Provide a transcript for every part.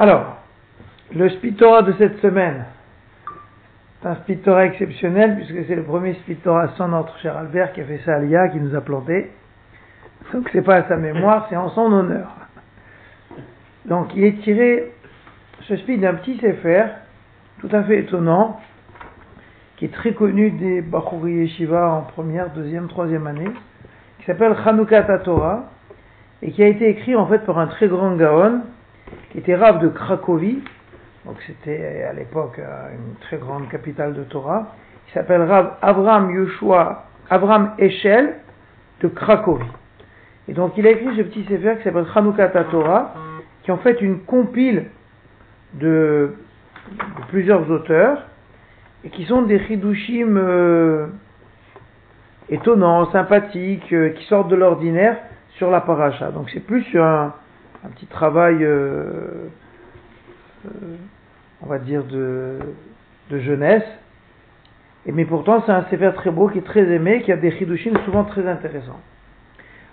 Alors, le Spitora de cette semaine, c'est un Spitora exceptionnel puisque c'est le premier Spitora sans notre cher Albert qui a fait ça à l'IA, qui nous a planté. Donc c'est pas à sa mémoire, c'est en son honneur. Donc il est tiré, ce speed d'un petit Sefer, tout à fait étonnant, qui est très connu des Bachouri Yeshiva en première, deuxième, troisième année, qui s'appelle Chanukah Torah, et qui a été écrit en fait par un très grand Gaon, qui était Rav de Cracovie, donc c'était à l'époque euh, une très grande capitale de Torah, qui s'appelle Rav Avram Yoshua, Avram Echel de Cracovie. Et donc il a écrit ce petit sefer qui s'appelle Chanukah Torah, qui est en fait une compile de, plusieurs auteurs, et qui sont des chidushim euh, étonnants, sympathiques, euh, qui sortent de l'ordinaire sur la paracha. Donc c'est plus un, un petit travail, euh, euh, on va dire, de, de jeunesse. Et, mais pourtant, c'est un sévère très beau, qui est très aimé, qui a des chidushim souvent très intéressants.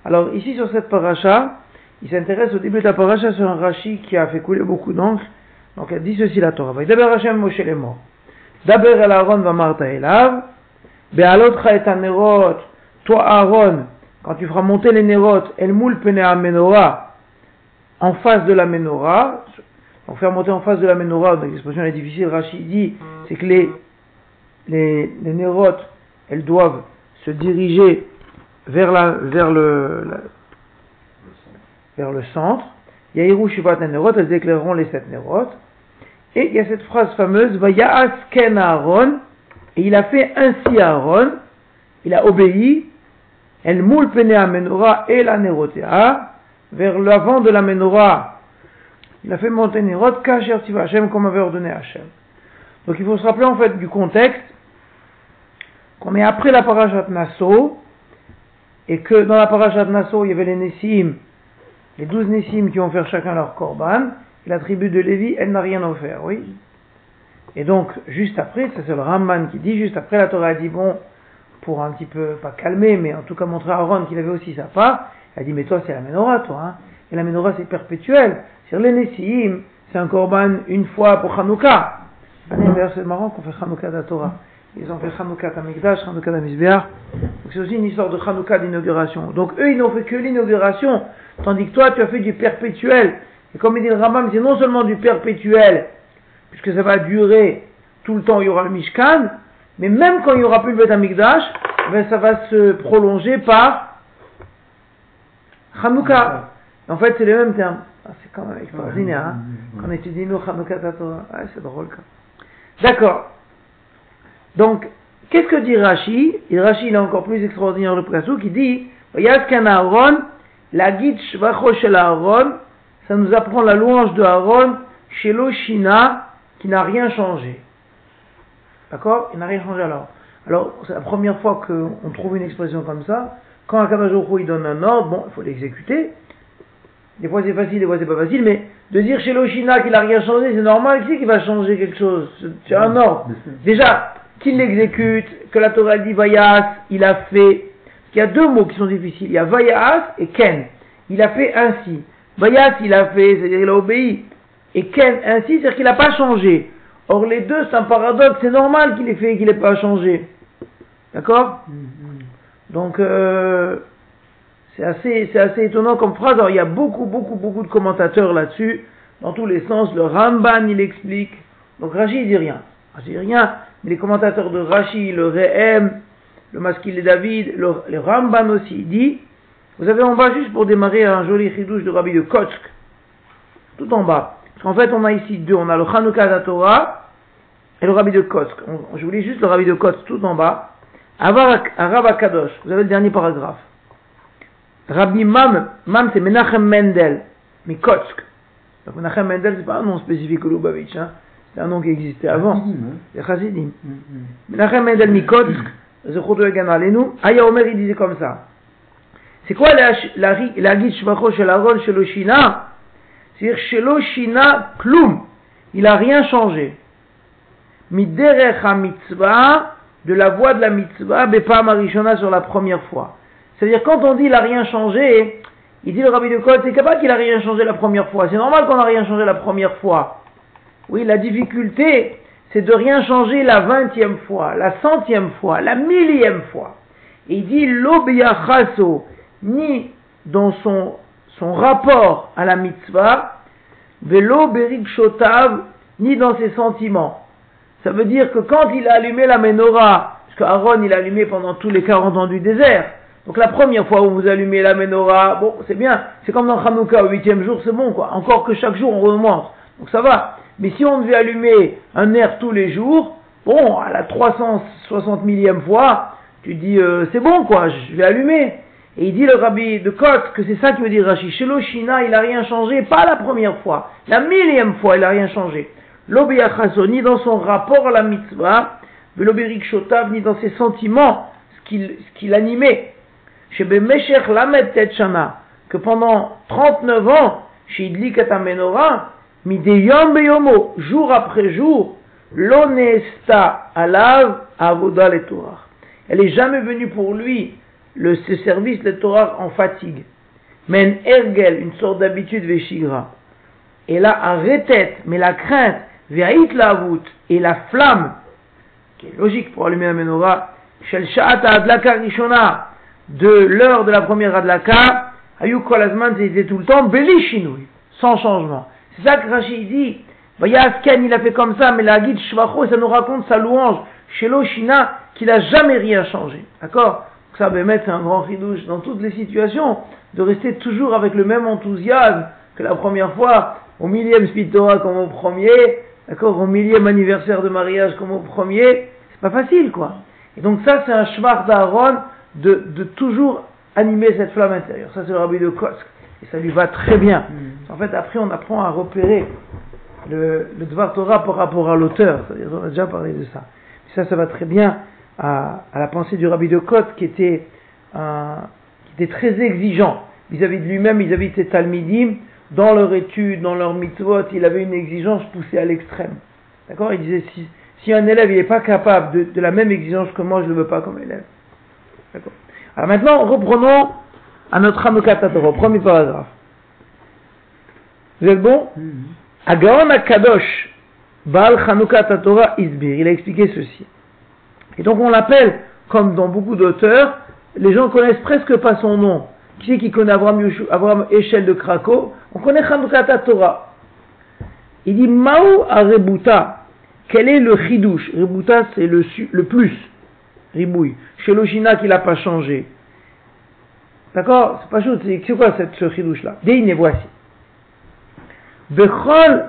Alors, ici, sur cette paracha, il s'intéresse au début de la paracha sur un Rashi qui a fait couler beaucoup d'encre. Donc, elle dit ceci la Torah. D'abord, Hashem Moshe les morts. D'abord, el Aaron va Marta elav. Be'alotra et anerot. Toi, Aaron, quand tu feras monter les nérotes, el moul pene menorah en face de la menorah, donc faire monter en face de la menorah, l'expression est difficile, Rachid dit, c'est que les, les, les nérotes, elles doivent se diriger vers, la, vers, le, vers le centre. Yahiru Shivat Nérotes, elles éclaireront les sept nérotes. Et il y a cette phrase fameuse, Vayas Ken Aaron, et il a fait ainsi Aaron, il a obéi, El Moul Pene Menorah et la Nérotéa, vers l'avant de la menorah, il a fait monter Nirot Kacher Tiva Hashem comme avait ordonné Hashem. Donc il faut se rappeler en fait du contexte qu'on est après la parashat Nassau et que dans la parashat Nassau il y avait les Nessim, les douze Nessim qui ont fait chacun leur korban et la tribu de Lévi elle n'a rien offert, oui. Et donc juste après, c'est le Ramman qui dit, juste après la Torah a dit bon, pour un petit peu, pas calmer, mais en tout cas montrer à Aaron qu'il avait aussi sa part, elle dit, mais toi, c'est la menorah, toi. Hein. Et la menorah, c'est perpétuel. Sur les Nessim, c'est un korban une fois pour Hanouka. D'ailleurs, c'est marrant qu'on fait Hanouka de la Torah. Ils ont fait Hanouka Tamikdash, Hanouka Donc c'est aussi une histoire de Hanouka d'inauguration. Donc eux, ils n'ont fait que l'inauguration, tandis que toi, tu as fait du perpétuel. Et comme il dit le Rambam, c'est non seulement du perpétuel, puisque ça va durer tout le temps, il y aura le Mishkan, mais même quand il n'y aura plus le Bet Amikdash, ben, ça va se prolonger par Hanouka. En fait, c'est les mêmes termes. Ah, c'est quand même extraordinaire. Hein Quand on étudie nous Hanouka Tatora. Ah, c'est drôle. D'accord. Donc, qu'est-ce que dit Rashi? Et Rashi, il est encore plus extraordinaire le Prasou, qui dit Yaskan Aaron, la guide Shvacho shel Aaron, ça nous apprend la louange de Aaron chez l'Oshina, qui n'a rien changé. D'accord? Il n'a rien changé alors. Alors, c'est la première fois qu'on trouve une expression comme ça. Quand un Kadosh il donne un ordre, bon, il faut l'exécuter. Des fois c'est facile, des fois c'est pas facile, mais de dire chez l'Oshina qu'il n'a rien changé, c'est normal qu'il va changer quelque chose? C'est un ordre. Déjà, qu'il l'exécute, que la Torah dit Vayas, il a fait. Il y a deux mots qui sont difficiles. Il y a Vayas et Ken. Il a fait ainsi. Vayas, il a fait, c'est-à-dire il a obéi. Et Ken, ainsi, c'est-à-dire qu'il n'a pas changé. Or, les deux, c'est un paradoxe. C'est normal qu'il ait fait et qu'il n'ait pas changé. D'accord? Mm-hmm. Donc, euh, c'est assez, c'est assez étonnant comme phrase. Alors, il y a beaucoup, beaucoup, beaucoup de commentateurs là-dessus, dans tous les sens. Le Ramban, il explique. Donc, Rashi, il dit rien. Rashi dit rien. Mais les commentateurs de Rashi, le Rehem, le Maskil et David, le, Ramban aussi, il dit, vous avez en bas juste pour démarrer un joli chidouche de Rabbi de Kotsk. Tout en bas. Parce qu'en fait, on a ici deux. On a le Chanukah Torah et le Rabbi de Kotsk. je vous lis juste le Rabbi de Kotsk tout en bas. Rav Kadosh, vous avez le dernier paragraphe. Rabbi Mam, Mam c'est Menachem Mendel, Mikotsk. Donc Menachem Mendel, c'est pas un nom spécifique au Lubavitch, hein. c'est un nom qui existait avant. Les Chassidim. Mm, mm. Menachem Mendel Mikotsk, Zechot Egan Alenu, Aya Omer, il disait comme ça. C'est quoi la, la, la guide Shvacho chez Aaron, chez Shina C'est-à-dire chez Shina, Klum. Il a rien changé. Miderech mitzvah de la voie de la mitzvah, Bepa Marishona sur la première fois. C'est-à-dire, quand on dit il n'a rien changé, Il dit le rabbi de Kohl, c'est pas qu'il a rien changé la première fois. C'est normal qu'on n'a rien changé la première fois. Oui, la difficulté, c'est de rien changer la vingtième fois, la centième fois, la millième fois. Et il dit l'obiachaso, ni dans son, son rapport à la mitzvah, velo shotav, ni dans ses sentiments. Ça veut dire que quand il a allumé la menorah, parce qu'Aaron il a allumé pendant tous les 40 ans du désert, donc la première fois où vous allumez la menorah, bon c'est bien, c'est comme dans Hanouka au huitième jour, c'est bon quoi. Encore que chaque jour on remonte, donc ça va. Mais si on devait allumer un air tous les jours, bon, à la 360 millième fois, tu dis euh, c'est bon quoi, je vais allumer. Et il dit le rabbi de Kot que c'est ça qui veut dire Rashi. Chez Shina, il n'a rien changé, pas la première fois, la millième fois, il n'a rien changé. L'Obiachaso, ni dans son rapport à la mitzvah, Shotav, ni dans ses sentiments, ce qu'il qu animait. Chez Bemeshech Lamed Tetchana, que pendant 39 ans, chez Idli Katamenora, Mideyom Beyomo, jour après jour, l'onesta alav avoda le Torah. Elle est jamais venue pour lui, le, ce service le Torah en fatigue. Men ergel, une sorte d'habitude veshigra. Et là, arrêtez, mais la crainte, et la flamme, qui est logique pour allumer la menorah, shel adlaka rishona, de l'heure de la première adlaka, ayuk kolazman, c'était tout le temps, belishinui, sans changement. C'est ça que Rachid dit. Ken, il a fait comme ça, mais la guide Shvacho, ça nous raconte sa louange chez l'Oshina, qu'il n'a jamais rien changé. D'accord? Ça, mettre c'est un grand ridouche dans toutes les situations, de rester toujours avec le même enthousiasme que la première fois, au millième Spitora comme au premier, d'accord, au millième anniversaire de mariage comme au premier, c'est pas facile, quoi. Et donc ça, c'est un shvar d'Aaron de, de toujours animer cette flamme intérieure. Ça, c'est le rabbi de Kosk. Et ça lui va très bien. Mm. En fait, après, on apprend à repérer le, le Dvar Torah par rapport à l'auteur. C'est-à-dire, on a déjà parlé de ça. ça, ça va très bien à, à la pensée du Rabbi de Côte qui était, qui était très exigeant vis-à-vis de lui-même, vis-à-vis de ses Talmidim. Dans leur étude, dans leur mitzvot, il avait une exigence poussée à l'extrême. D'accord? Il disait, si, si un élève n'est pas capable de, de, la même exigence que moi, je ne le veux pas comme élève. D'accord? Alors maintenant, reprenons à notre Hanoukat Torah, premier paragraphe. Vous êtes bon? Mm-hmm. Agaon Akadosh, Baal Hanoukat Torah Isbir. Il a expliqué ceci. Et donc on l'appelle, comme dans beaucoup d'auteurs, les gens connaissent presque pas son nom. Qui c'est qui connaît Abraham, Abraham Echel de Krakow On connaît Hanoukat Torah. Il dit Mao a Rebuta. Quel est le Chidouche? Rebuta, c'est le, plus. Ribouille. Chez l'Oshina, qui n'a pas changé. D'accord? C'est pas chose, c'est quoi cette, ce chidouche là Deine, voici. Bechol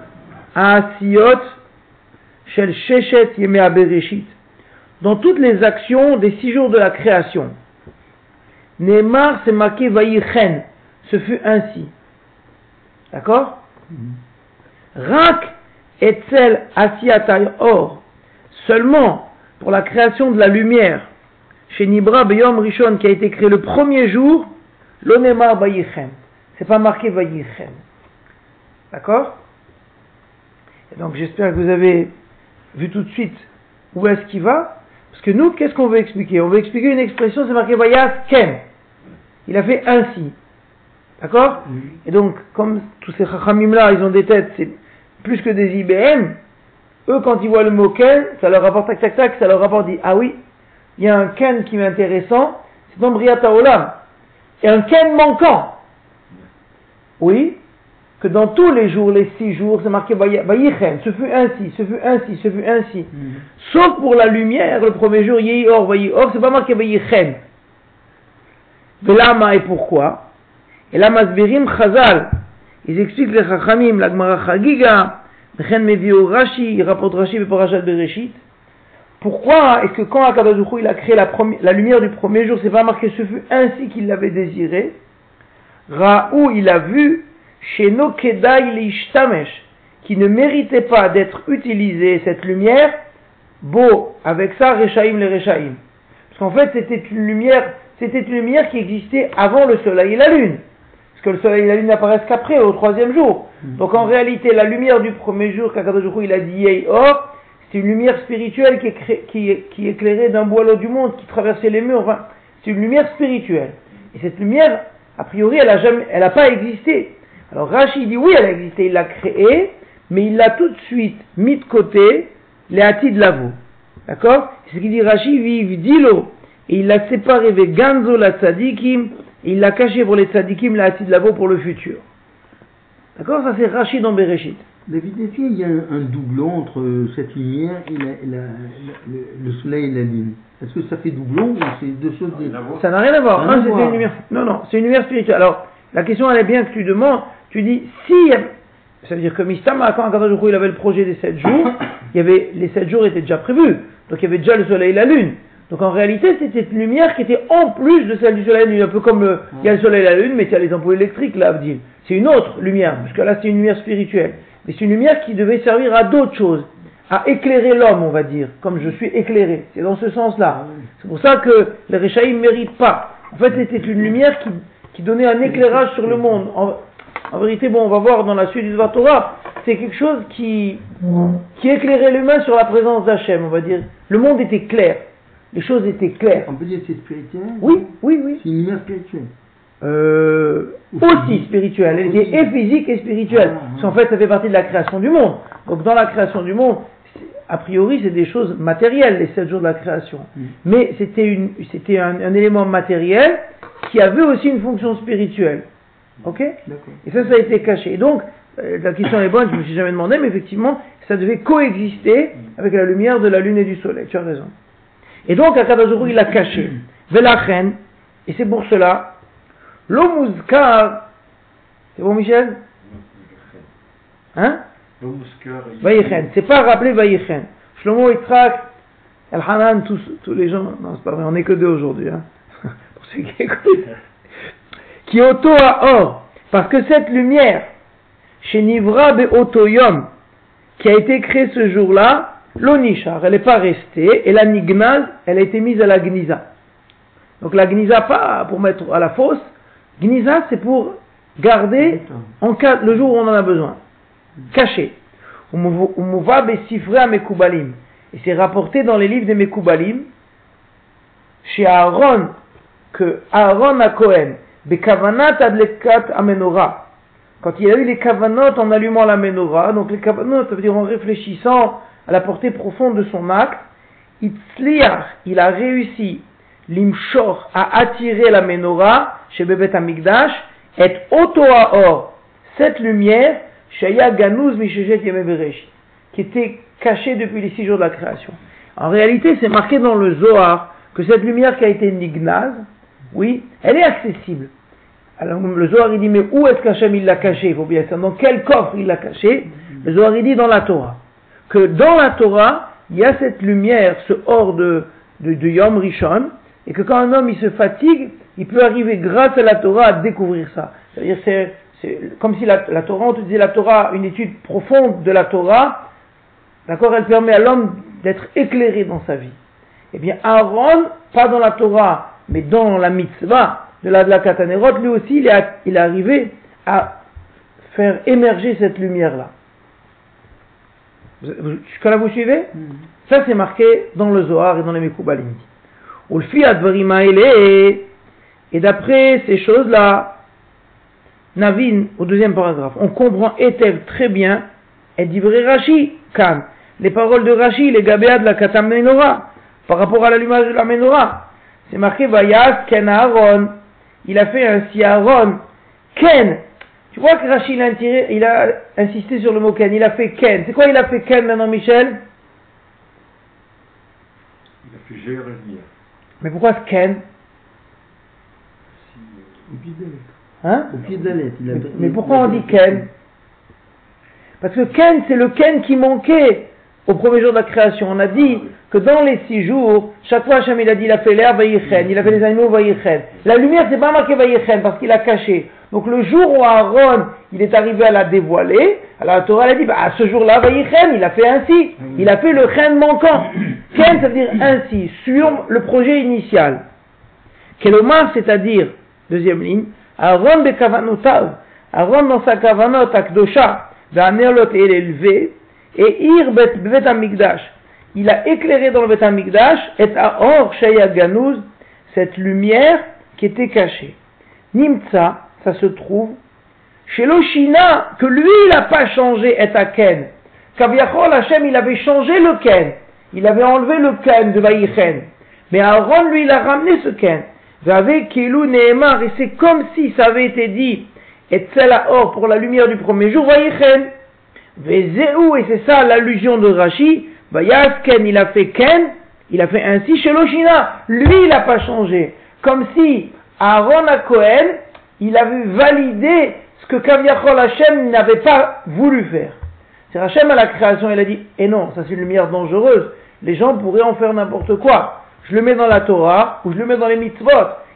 Asiyot Shel Sheshet Yemea Bereshit. Dans toutes les actions des six jours de la création. Neymar c'est marqué Vayichen. Ce fut ainsi. D'accord mm-hmm. Rak Etzel Asiyatay Or. Seulement pour la création de la lumière. Chez Nibra Beyom Rishon qui a été créé le premier jour L'onemar bayichem. C'est pas marqué bayichem. D'accord Et donc j'espère que vous avez vu tout de suite où est-ce qu'il va. Parce que nous, qu'est-ce qu'on veut expliquer? On veut expliquer une expression, c'est marqué vayas kem. Il a fait ainsi. D'accord Et donc, comme tous ces chachamim là, ils ont des têtes, c'est plus que des IBM. Eux, quand ils voient le mot ken, ça leur rapporte tac tac tac, ça leur rapporte dit ah oui, il y a un ken qui est intéressant, c'est dans Briata Olam et un ken manquant. Oui, que dans tous les jours, les six jours, c'est marqué Vayichen, ce fut ainsi, ce fut ainsi, ce fut ainsi. Mm. Sauf pour la lumière, le premier jour, Yehi Or, Or, c'est pas marqué Vayichen. Velama et pourquoi? Et là, Masbirim Chazal, ils expliquent les Chachamim, la Gemara Chagiga, Mechen Mevio Rashi, il rapporte Rashi, Beparashat Bereshit. Pourquoi est-ce que quand Akadosh il a créé la, la, lumière du premier jour, c'est pas marqué ce fut ainsi qu'il l'avait désiré? Raou, il a vu chez Nokedai l'ishtamesh, qui ne méritait pas d'être utilisée cette lumière, beau, avec ça, Rechaim les Rechaim. Parce qu'en fait, c'était une lumière, c'était une lumière qui existait avant le soleil et la lune. Parce que le soleil et la lune n'apparaissent qu'après, au troisième jour. Donc en réalité, la lumière du premier jour, qu'Akadosh il a dit Yei Or, c'est une lumière spirituelle qui, éclairait d'un boileau du monde, qui traversait les murs. c'est une lumière spirituelle. Et cette lumière a priori, elle n'a jamais, pas existé. Alors Rashi dit oui, elle a existé, il l'a créée, mais il l'a tout de suite mis de côté, les hati de l'avou. D'accord? C'est ce qu'il dit Rashi, vive dilo. Et il l'a séparé avec Ganzo la tzadikim, et il l'a caché pour les tzadikim, la de l'avou pour le futur. D'accord? Ça c'est Rashi dans Bereshit. David, est-ce qu'il y a un, un doublon entre cette lumière et, la, la, la, le, le soleil et la lune Est-ce que ça fait doublon ou c'est deux choses différentes Ça n'a rien à voir. Rien à Un, c'était voir. une lumière. Non, non, c'est une lumière spirituelle. Alors, la question, elle est bien que tu demandes. Tu dis, si. Ça veut dire que Mistama, quand il avait le projet des sept jours, il y avait, les sept jours étaient déjà prévus. Donc, il y avait déjà le soleil et la lune. Donc, en réalité, c'était une lumière qui était en plus de celle du soleil et de. Un peu comme le, il y a le soleil et la lune, mais il y a les ampoules électriques, là, Abdil. C'est une autre lumière, parce que là, c'est une lumière spirituelle. Mais c'est une lumière qui devait servir à d'autres choses. À éclairer l'homme, on va dire. Comme je suis éclairé. C'est dans ce sens-là. C'est pour ça que les Réchaïm ne méritent pas. En fait, c'était une lumière qui, donnait un éclairage sur le monde. En, vérité, bon, on va voir dans la suite du Torah, c'est quelque chose qui, qui éclairait l'humain sur la présence d'Hachem, on va dire. Le monde était clair. Les choses étaient claires. On peut dire que c'est spirituel Oui, oui, oui. C'est une lumière spirituelle. Euh, aussi spirituelle. Elle était Aussi. et physique et spirituelle. Ah, ah. Parce qu'en fait, ça fait partie de la création du monde. Donc, dans la création du monde, a priori, c'est des choses matérielles, les sept jours de la création. Mm. Mais c'était un, un élément matériel qui avait aussi une fonction spirituelle. Ok? Et ça, ça a été caché. Et donc, euh, la question est bonne, je me suis jamais demandé, mais effectivement, ça devait coexister avec la lumière de la lune et du soleil. Tu as raison. Et donc, Baruch Hu, il l'a caché. Velachen, et c'est pour cela, l'omuzkar, c'est bon Michel? Hein? Vaïchen, c'est pas rappelé Vaïchen. Shlomo Yitzhak, El Hanan, tous, tous les gens, non c'est pas vrai, on est que deux aujourd'hui, hein. pour ceux qui écoutent. Qui auto à or, parce que cette lumière, chez Nivra Beotoyom, qui a été créée ce jour-là, l'onishar, elle n'est pas restée, et la nignaz, elle a été mise à la gniza. Donc la gniza, pas pour mettre à la fosse, gniza, c'est pour garder en cas, le jour où on en a besoin. Caché. Et c'est rapporté dans les livres des mekubalim, chez Aaron, que Aaron a Cohen, bekavanat adlekat amenora. Quand il a eu les kavanot en allumant la menorah, donc les kavanot, ça veut dire en réfléchissant à la portée profonde de son acte, Itzliach, il a réussi, l'imshor, à attirer la menorah chez Bebet Amigdash, et Otoaor, cette lumière, Shaya Ganouz Mishejet Yemé Bereshit, qui était cachée depuis les six jours de la création. En réalité, c'est marqué dans le Zohar que cette lumière qui a été nignaz, oui, elle est accessible. Alors le Zohar il dit mais où est-ce qu'Hachem il l'a caché Il faut bien savoir dans quel coffre il l'a caché. Le Zohar il dit dans la Torah. Que dans la Torah, il y a cette lumière, ce hors de, de, Yom Rishon, et que quand un homme il se fatigue, il peut arriver grâce à la Torah à découvrir ça. C'est-à-dire c'est, comme si la, Torah, on te disait la Torah, une étude profonde de la Torah, d'accord, elle permet à l'homme d'être éclairé dans sa vie. Eh bien Aaron, pas dans la Torah, mais dans la mitzvah de la, de Katanerot, lui aussi, il est, il est arrivé à faire émerger cette lumière-là. Jusqu'à là, vous suivez Ça, c'est marqué dans le Zohar et dans les Mekoubalim. Et d'après ces choses-là, Navin, au deuxième paragraphe, on comprend Etev très bien, et d'Ivré Rashi, Kan, les paroles de Rashi, les Gabéa de la Katam Menorah, par rapport à l'allumage de la Menorah. C'est marqué Vayas Ken Aaron. Il a fait ainsi Aaron. Ken. Tu vois que Rashi il a, tiré- il a insisté sur le mot Ken. Il a fait Ken. C'est quoi il a fait Ken maintenant, Michel? Il a fait gérer. Mais pourquoi ce Ken? Au pied de la lettre. Hein Au pied de la lettre. il a- mais, pourquoi on dit Ken? Parce que Ken, c'est le Ken qui manquait au premier jour de la création. On a dit que dans les six jours, chaque fois Hachem il a dit il a fait l'air il a fait les animaux Vayichen. La lumière, c'est pas marqué Vayichen parce qu'il a caché. Donc le jour où Aaron, il est arrivé à la dévoiler, alors la Torah a dit, bah, à ce jour-là, il a fait ainsi. Il a fait le Chen manquant. Ken, ça veut dire ainsi, sur le projet initial. Kelomar, c'est-à-dire, deuxième ligne, Aaron de Kavanotav, Aaron dans sa Kavanot, Akdosha, et l'élevé, et Ir bet Amigdash. Il a éclairé dans le bet Amigdash, et à Or Shaya Ganouz, cette lumière qui était cachée. Nimtsa, ça se trouve chez l'Oshina, que lui, il n'a pas changé et Ken. Kaviachol Hashem, il avait changé le Ken. Il avait enlevé le Ken de Vaïchen. Mais Aaron, lui, il a ramené ce Ken. Kilou Nehemar, et c'est comme si ça avait été dit, et or pour la lumière du premier jour, Vaïchen. Vezéou, et c'est ça l'allusion de Rashi, Vayas Ken, il a fait Ken, il a fait ainsi chez l'Oshina. Lui, il n'a pas changé. Comme si Aaron à Cohen, il avait validé ce que Kaviachol Hashem n'avait pas voulu faire. C'est Hashem à la création, il a dit, et eh non, ça c'est une lumière dangereuse, les gens pourraient en faire n'importe quoi. Je le mets dans la Torah, ou je le mets dans les mitzvot,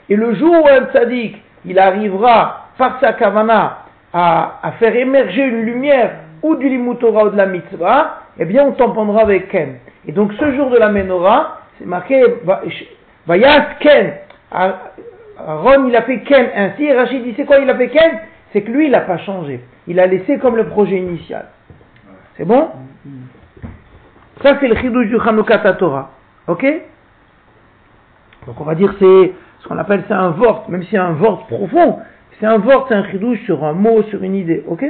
et le jour où un tzaddik, il arrivera, par sa kavana, à, faire émerger une lumière, ou du limut Torah ou de la mitzvah, eh bien on tamponnera avec Ken. Et donc ce jour de la menorah, c'est marqué, Vayas Ken, Aaron il a fait Ken ainsi, et Rachid dit c'est quoi il a fait Ken C'est que lui il n'a pas changé. Il a laissé comme le projet initial. C'est bon? Ça, c'est le chidouj du Chanukah Torah. Ok? Donc, on va dire c'est ce qu'on appelle c'est un vort, même si c'est un vort profond. C'est un vort, c'est un chidouj sur un mot, sur une idée. Ok?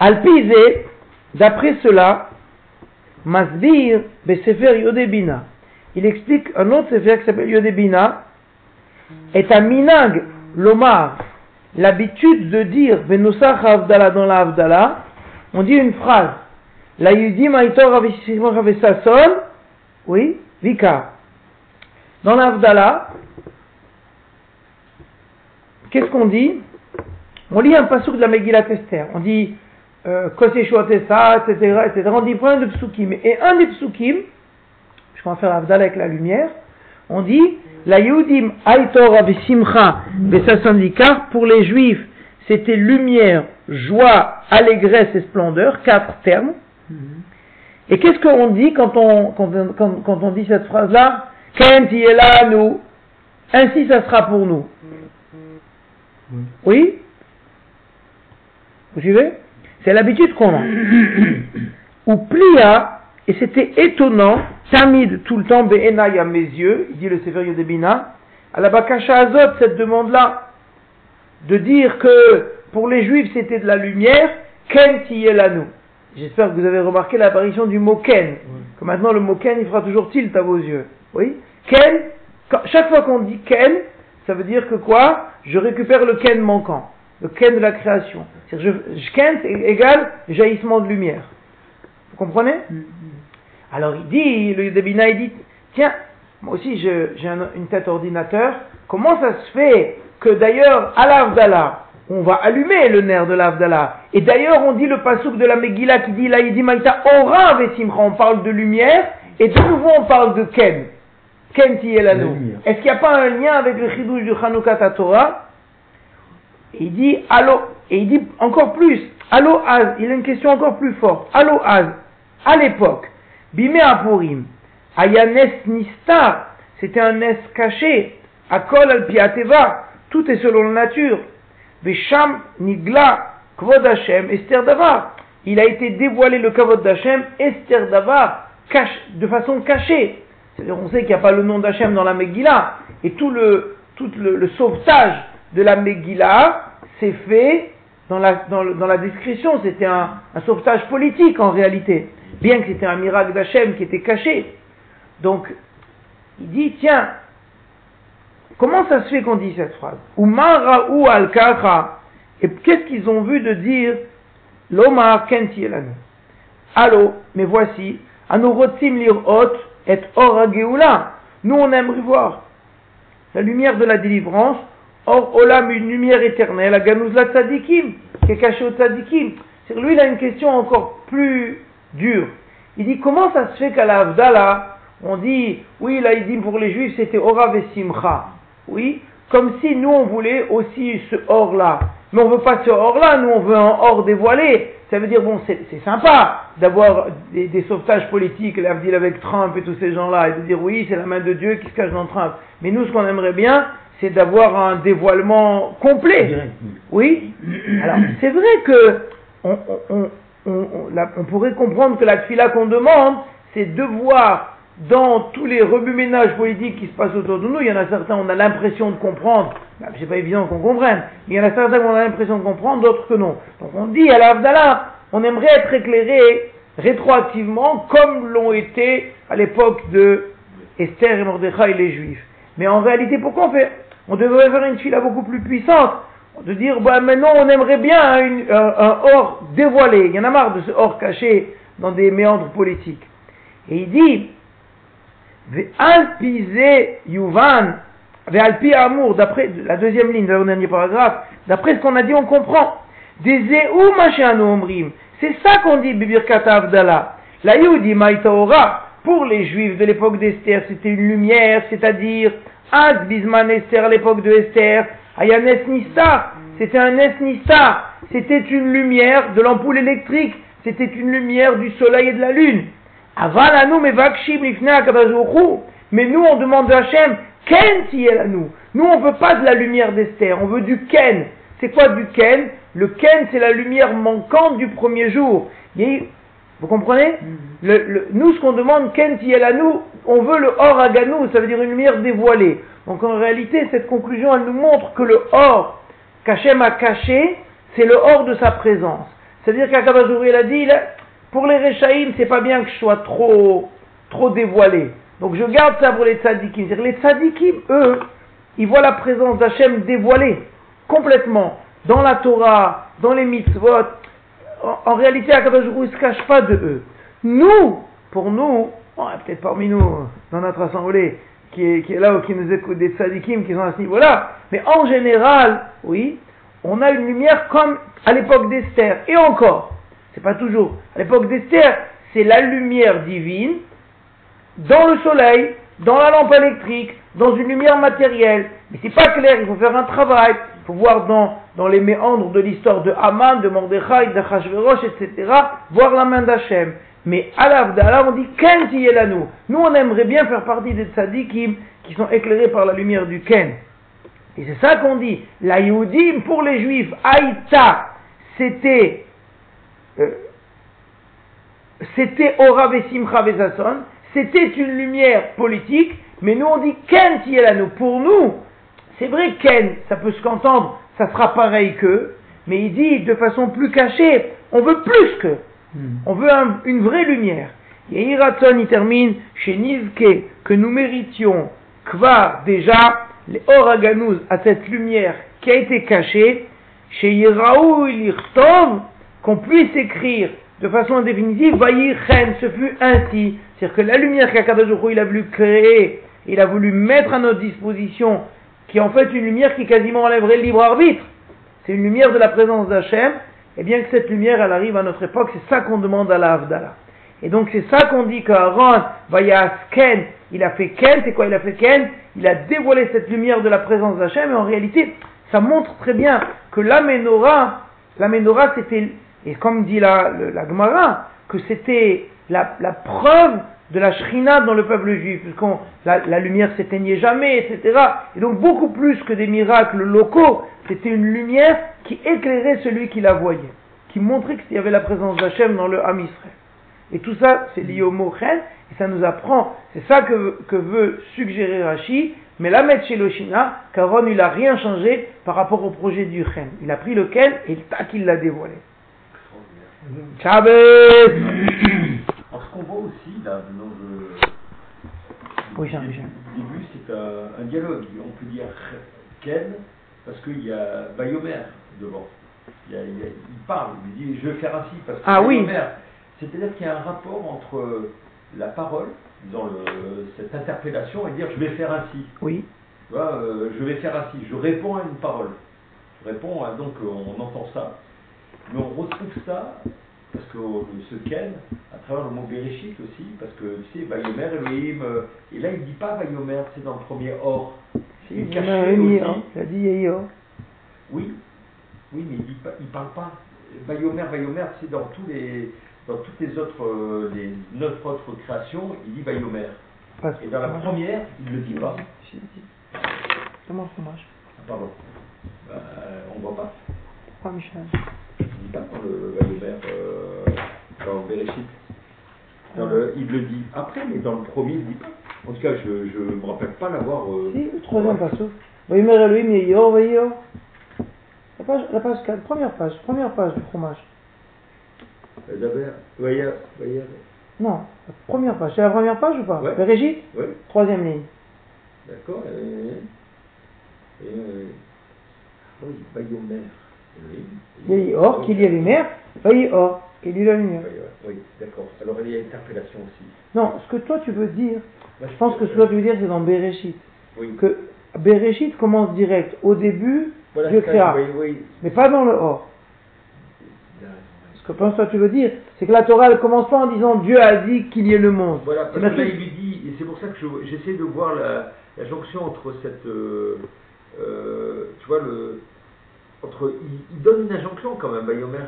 Alpizé, d'après cela, Masbir Besefer Yodebina. Il explique un autre sefer qui s'appelle Yodebina, est un minag, l'omar, l'habitude de dire Venosach Avdala dans la Avdala, on dit une phrase. La yudim aitor son, oui, vika. Dans l'Avdala, qu'est-ce qu'on dit? On lit un passage de la Megillat Esther. On dit euh, ça, etc., etc. On dit plein de psukim. Et un des psukim, je vais en faire Avdala avec la lumière, on dit la yudim aitor avisimcha vesasandikar pour les juifs c'était lumière, joie, allégresse et splendeur, quatre termes. Et qu'est-ce qu'on dit quand on, quand, quand, on dit cette phrase-là? Quand là, nous, ainsi ça sera pour nous. Oui Vous suivez? C'est l'habitude qu'on a. Ou plia, et c'était étonnant, Tamid tout le temps, Be'enai à mes yeux, dit le Sefer Yodebina, à la Bakasha Azot, cette demande-là, de dire que pour les juifs c'était de la lumière, Ken nous. J'espère que vous avez remarqué l'apparition du mot Ken. Que maintenant le mot Ken il fera toujours tilt à vos yeux. Oui? Ken, chaque fois qu'on dit Ken, ça veut dire que quoi? Je récupère le Ken manquant. Le Ken de la création. Je, je, Ken égale jaillissement de lumière. Vous comprenez mm-hmm. Alors il dit, le Debina il dit, tiens, moi aussi j'ai une tête ordinateur, comment ça se fait que d'ailleurs, à l'Avdallah, on va allumer le nerf de l'Avdallah. Et d'ailleurs, on dit le pasouk de la Megillah qui dit Laïdi Maïta Ora Vesimcha, on parle de lumière, et de nouveau on parle de Ken. Ken Tielano. Est-ce qu'il n'y a pas un lien avec le chidouche du Chanukah Torah? Il dit Allo, et il dit encore plus, Allo Az, il a une question encore plus forte. Allo Az, à l'époque, Bimé Apurim, Ayanes Nistar, c'était un nes caché, Akol al Piateva, tout est selon la nature. Vesham nigla kvod Hashem Esther Davar. Il a été dévoilé le kavod d'Hachem Esther Davar de façon cachée. C'est-à-dire on sait qu'il n'y a pas le nom d'Hachem dans la Megillah. Et tout le, tout le, sauvetage de la Megillah s'est fait dans la, dans, la description. C'était un, un sauvetage politique en réalité. Bien que c'était un miracle d'Hachem qui était caché. Donc, il dit, tiens, Comment ça se fait qu'on dit cette phrase ou al Et qu'est-ce qu'ils ont vu de dire L'Omar kenti Allô, mais voici, anorotim lirot et or Nous on aimerait voir la lumière de la délivrance, or olam une lumière éternelle, à la tzadikim, qui est cachée au tzadikim. Lui il a une question encore plus dure. Il dit comment ça se fait qu'à la Avdala, on dit, oui, là il dit pour les juifs c'était Orav et Simcha. Oui, comme si nous on voulait aussi ce or-là. Mais on veut pas ce or-là, nous on veut un or dévoilé. Ça veut dire, bon, c'est sympa d'avoir des, sauvetages politiques, l'avenir avec Trump et tous ces gens-là, et de dire oui, c'est la main de Dieu qui se cache dans Trump. Mais nous, ce qu'on aimerait bien, c'est d'avoir un dévoilement complet. Oui. Alors, c'est vrai que on, on, on, pourrait comprendre que la fila qu'on demande, c'est de voir dans tous les remue-ménages politiques qui se passent autour de nous, il y en a certains, on a l'impression de comprendre Bah, c'est pas évident qu'on comprenne. Il y en a certains qu'on a l'impression de comprendre, d'autres que non. Donc on dit à l'Avdallah, on aimerait être éclairé rétroactivement comme l'ont été à l'époque de Esther et Mordechai et les Juifs. Mais en réalité, pourquoi on fait? On devrait faire une fila beaucoup plus puissante. De dire, bah, maintenant on aimerait bien un, or dévoilé. Il y en a marre de ce or caché dans des méandres politiques. Et il dit, Yuvan, Alpi Amour, d'après la deuxième ligne le dernier paragraphe, d'après ce qu'on a dit, on comprend. Des ou machin omrim. C'est ça qu'on dit, Bibirkat Avdallah. La Yudi Maïtaora, pour les Juifs de l'époque d'Esther, c'était une lumière, c'est-à-dire, Ad Bisman Esther à l'époque de Esther, Ayanes Nissa, c'était un Nissa, c'était une lumière de l'ampoule électrique, c'était une lumière du soleil et de la lune. Mais nous, on demande à Hachem, Ken si à nous. Nous, on veut pas de la lumière d'Esther, on veut du Ken. C'est quoi du Ken? Le Ken, c'est la lumière manquante du premier jour. Vous comprenez mm-hmm. Nous, ce qu'on demande, nous, on veut le Or Aganou, ça veut dire une lumière dévoilée. Donc en réalité, cette conclusion, elle nous montre que le Or qu'Hachem a caché, c'est le Or de sa présence. C'est-à-dire qu'Akabazouri, il a dit, pour les Rechaïm, c'est pas bien que je sois trop, trop dévoilé. Donc je garde ça pour les tzadikim. C'est-à-dire les tzadikim, eux, ils voient la présence d'Hachem dévoilée, complètement, dans la Torah, dans les mitzvot. En, réalité, Akabazouri ne se cache pas de eux. Nous, pour nous, peut-être parmi nous, dans notre assemblée, qui est, qui est là ou qui nous écoute, des tzadikim qui sont à ce niveau-là, mais en général, oui, on a une lumière comme à l'époque d'Esther. Et encore, c'est pas toujours. À l'époque d'Esther, c'est la lumière divine dans le soleil, dans la lampe électrique, dans une lumière matérielle. Mais c'est pas clair, il faut faire un travail. Faut voir dans, les méandres de l'histoire de Haman, de Mordechai, d'Achashverosh, etc., voir la main d'Hachem. Mais à l'Avdallah, on dit Ken nous. Nous, on aimerait bien faire partie des tzadikim qui sont éclairés par la lumière du Ken. Et c'est ça qu'on dit. La Yehudim, pour les Juifs, Aïta, c'était euh, c'était Ora Vesimcha Vesason, c'était une lumière politique, mais nous on dit Ken nous. Pour nous, c'est vrai Ken, ça peut se qu'entendre, ça sera pareil qu'eux, mais il dit de façon plus cachée, on veut plus que, hmm. on veut une vraie lumière. Et Iraton, il termine chez Nizke, que nous méritions, Kvar déjà, les Oraganouz à cette lumière qui a été cachée, chez Yiraou Ilirtov, qu'on puisse écrire de façon définitive, Chen, ce fut ainsi. C'est-à-dire que la lumière qu'Akadajoukou il a voulu créer, il a voulu mettre à notre disposition, qui est en fait une lumière qui quasiment enlèverait le libre arbitre. C'est une lumière de la présence d'Hachem, et bien que cette lumière, elle arrive à notre époque, c'est ça qu'on demande à la Et donc c'est ça qu'on dit qu'Aaron, Ken, il a fait Ken, c'est quoi il a fait Ken Il a dévoilé cette lumière de la présence d'Hachem, et en réalité, ça montre très bien que la menorah, la menorah c'était et comme dit la, la Gemara, que c'était la, la, preuve de la shrina dans le peuple juif, puisque la, la, lumière s'éteignait jamais, etc. Et donc beaucoup plus que des miracles locaux, c'était une lumière qui éclairait celui qui la voyait, qui montrait qu'il y avait la présence d'Hachem dans le Ham Israël. Et tout ça, c'est lié au mot chen, et ça nous apprend, c'est ça que, que veut suggérer Rashi, mais la mettre chez Loshina, qu'Aaron, il n'a rien changé par rapport au projet du chen. Il a pris le ken et tac, il l'a dévoilé. Qu'on aussi, là, dans le, oui, début, c'est un, dialogue. On peut dire Ken, parce qu'il y a Bayomer devant. Il, y a, il, parle, il dit Je vais faire ainsi, parce que ah, oui. C'est-à-dire qu'il y a un rapport entre la parole, dans le, cette interpellation, et dire Je vais faire ainsi. Oui. Tu vois, euh, je vais faire ainsi. Je réponds à une parole. Je réponds à, donc, on entend ça. Mais on retrouve ça, parce que ce Ken, à travers le mot Bereshit aussi, parce que tu sais, Bayomer, Elohim, euh, et là il ne dit pas Bayomer, c'est dans le premier Or. C'est il caché aussi. Hein, il a dit Oui, oui, mais il ne parle pas. Bayomer, Bayomer, c'est dans tous les dans toutes les autres, euh, les neuf autres créations, il dit Bayomer. Et dans la première, il ne le dit pas. Comment ça marche ah, Pardon. Bah, on ne voit pas. Pas Michel dit pas dans le euh, dans Bereshit. Dans le, il le dit après, mais dans le premier, il ne dit pas. En tout cas, je ne me rappelle pas l'avoir. Euh, si, le troisième passo. Voymer Elohim Yeyor Veyor. La page, la page 4, première page, première page du fromage. Non, la première page. C'est la première page ou pas Ouais. Oui, troisième ligne. d'accord. Et, et, euh, oui, Bayomer. Yeyor, qu'il y ait lumière. Veyor, qu'il y ait la lumière. Oui, d'accord. Alors il y a interpellation aussi. Non, ce que toi tu veux dire, je pense que ce que toi tu veux dire, c'est dans Bereshit. Oui. Que Bereshit commence direct. Au début, Voilà, Dieu créa. Oui, oui. mais pas dans le or. Ce que pense toi tu veux dire, c'est que la Torah elle commence pas en disant Dieu a dit qu'il y ait le monde. Voilà, parce que là, il lui dit, et c'est pour ça que je- j'essaie de voir la, la jonction entre cette. euh, euh, tu vois, le. Entre, il, il donne une injonction quand même, Bayomer,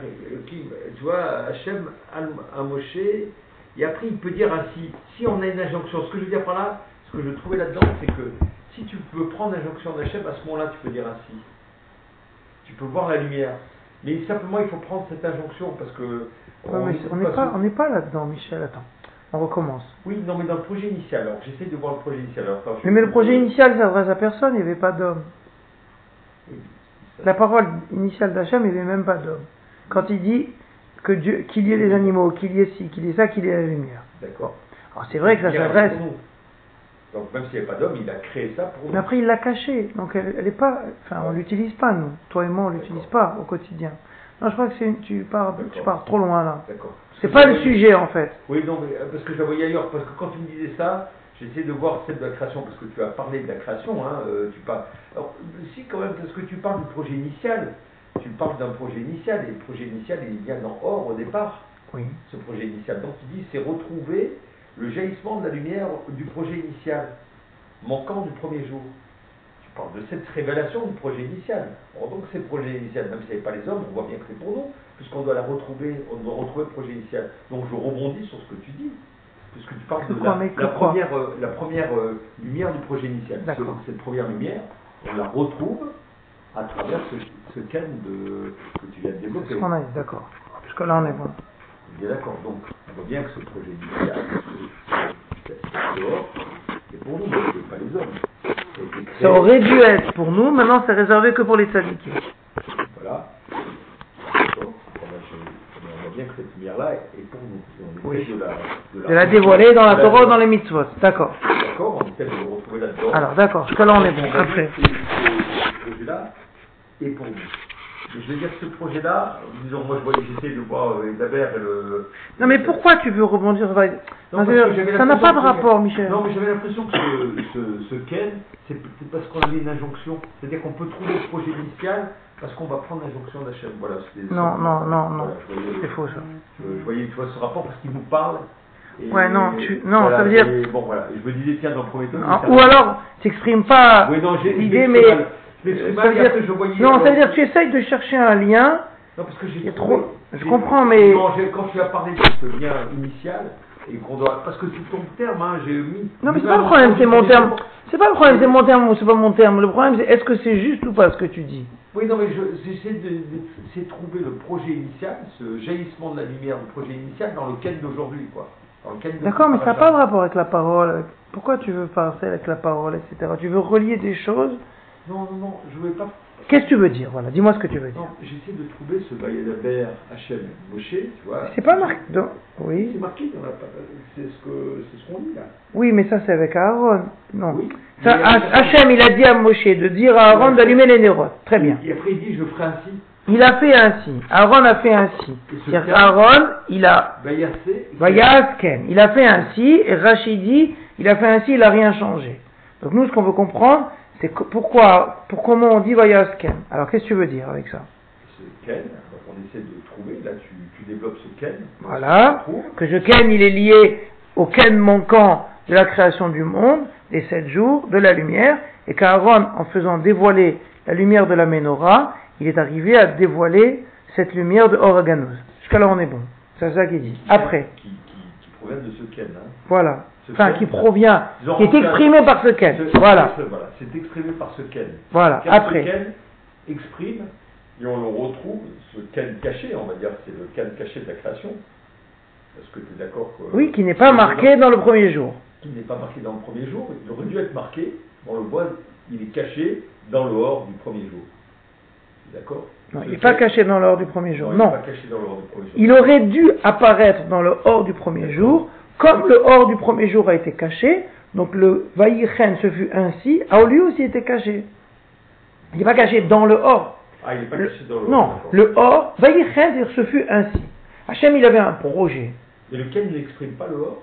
tu vois, Hachem, à Moshe, et après il peut dire ainsi, si on a une injonction, ce que je veux dire par là, ce que je trouvais là-dedans, c'est que si tu peux prendre l'injonction d'Hachem, à ce moment-là, tu peux dire ainsi. Tu peux voir la lumière. Mais simplement, il faut prendre cette injonction parce que. On n'est pas, on n'est pas là-dedans, Michel. Attends, on recommence. oui, non, mais dans le projet initial. Alors, j'essaie de voir le projet initial. Alors, attends, je- Mais, mais le projet initial s'adresse à personne, il n'y avait pas d'homme. La parole initiale d'Hachem, il n'y avait même pas d'homme. Quand il dit que Dieu, qu'il y ait les animaux, qu'il y ait ci, qu'il y ait ça, qu'il y ait la lumière. D'accord. Alors c'est vrai que ça s'adresse. Donc, même s'il n'y a pas d'homme, il a créé ça pour nous. Mais après, il l'a caché. Donc elle, elle est pas. Enfin, on l'utilise pas, nous. Toi et moi, on l'utilise pas au quotidien. Non, je crois que c'est une- tu pars, tu pars trop loin là. D'accord. C'est pas le sujet en fait. Oui, non, mais euh, parce que je la voyais ailleurs. Parce que quand tu me disais ça, j'essayais de voir celle de la création. Parce que tu as parlé de la création. Hein, euh, tu parles. Alors, si, quand même, parce que tu parles du projet initial. Tu parles d'un projet initial. Et le projet initial, il vient dans Or au départ. Oui. ce projet initial. Donc il dit c'est retrouver le jaillissement de la lumière du projet initial, manquant du premier jour. Tu parles de cette révélation du projet initial. Donc c'est le projet initial, même s'il n'y avait pas les hommes, on voit bien que c'est pour nous, puisqu'on doit la retrouver, on doit retrouver le projet initial. Donc je rebondis sur ce que tu dis, puisque tu parles de la, la première, euh, la première euh, lumière du projet initial. Ce- cette première lumière, on la retrouve à travers ce, ce can de, que tu viens de développer. qu'on a d'accord. Jusque là, on est bon. Bien d'accord, donc on voit bien que ce projet initial, c'est pour nous, c'est pas les hommes. Ça aurait dû être pour nous, maintenant c'est réservé que pour les tzadikim. Voilà. D'accord. Voilà, je- on voit bien que cette lumière-là est pour nous. On Oui. de la, De la dévoiler dans la Torah dans les mitzvot. D'accord. D'accord, on essaie de le retrouver là-dedans. Alors d'accord, jusque là on est bon. Après. ce projet-là est pour nous. Je veux dire, ce projet-là, disons, moi je voyais, j'essaie de voir euh, Dabert et le. Non mais pourquoi tu veux rebondir sur Non, que Ça n'a pas de que- rapport, Michel. Non, mais j'avais l'impression que ce, ce, ce Ken, c'est parce qu'on avait une injonction. C'est-à-dire qu'on peut trouver le projet initial parce qu'on va prendre l'injonction d'Hachem. Voilà, Non, non, non, non. Voilà, C'est faux ça. Je, je voyais, tu vois, ce rapport parce qu'il nous parle. Et- Ouais, non, tu- non, voilà, ça veut dire- bon, voilà. Je me disais, tiens, dans le premier temps. Ah, Ou alors, t'exprimes pas Oui, l'idée, mais ça mal, et dire- après, je voyais. non, ça veut dire que tu essayes de chercher un lien. Non, parce que j'ai trop- je comprends, mais- Non, quand tu as parlé de ce lien initial, et qu'on doit. Parce que c'est ton terme, hein, j'ai mis. Non, mais c'est pas le problème, c'est mon terme. C'est pas le problème, c'est mon terme ou c'est pas mon terme. Le problème, c'est est-ce que c'est juste ou pas ce que tu dis? Oui, non, mais je- j'essaie de, de- trouver le projet initial, ce jaillissement de la lumière du projet initial dans le Ken d'aujourd'hui, quoi. D'accord, mais ça n'a pas de rapport avec la parole. avec- Pourquoi tu veux passer avec la parole, etc. Tu veux relier des choses. Non, non, non, je ne voulais pas. Qu'est-ce que tu veux dire? Voilà, dis-moi ce que tu veux dire. Non, j'essaie de trouver ce Bayadaber Hachem Moshe, tu vois. C'est pas marqué. donc- C'est Oui. marqué dans la. C'est ce c'est ce qu'on dit là. Oui, mais ça c'est avec Aaron. Non. Oui. Ça, Hachem, il a dit à Moshe de dire à Aaron d'allumer les nérotes. Très bien. Et après il dit je ferai ainsi. Il a fait ainsi. Aaron a fait ainsi. C'est-à-dire Aaron, il a. Vayasken. Il a fait ainsi, et Rachid dit, il a fait ainsi, il n'a rien changé. Donc nous, ce qu'on veut comprendre, c'est pourquoi, pour comment on dit Vayasken. Alors qu'est-ce que tu veux dire avec ça Ce Ken, donc on essaie de trouver, là tu, tu développes ce Ken. Voilà. Que ce Ken, il est lié au Ken manquant de la création du monde, des sept jours, de la lumière, et qu'Aaron, en faisant dévoiler la lumière de la Ménorah, il est arrivé à dévoiler cette lumière de Oraganos. Jusqu'à là, on est bon. C'est ça qu'il dit. Après, Qui, qui, qui provient de ce Ken. Hein. voilà. Enfin, qui provient, qui est exprimé par ce. Ce- Voilà. voilà, c'est exprimé par ce Ken. Voilà. Car ce Après. Ken exprime, et on le retrouve, ce Ken caché, on va dire, c'est le Ken caché de la création. Est-ce que tu es d'accord que- Oui, qui n'est pas marqué dans le premier jour. Qui n'est pas marqué dans le premier jour, il aurait dû être marqué, on le voit il est caché dans le hors du premier jour. D'accord Non, il n'est pas caché dans l'or du premier jour. il Non. n'est pas caché dans le hors du premier jour. Il aurait dû apparaître dans le hors du premier jour, comme le hors du premier jour a été caché, donc le Vaïchen se fut ainsi, a lui aussi été caché. Il n'est pas caché dans le hors. Ah, il n'est pas caché dans le hors. non, le hors, Vaïchen, se fut ainsi. Hachem, il avait un projet. Mais le Ken n'exprime pas le hors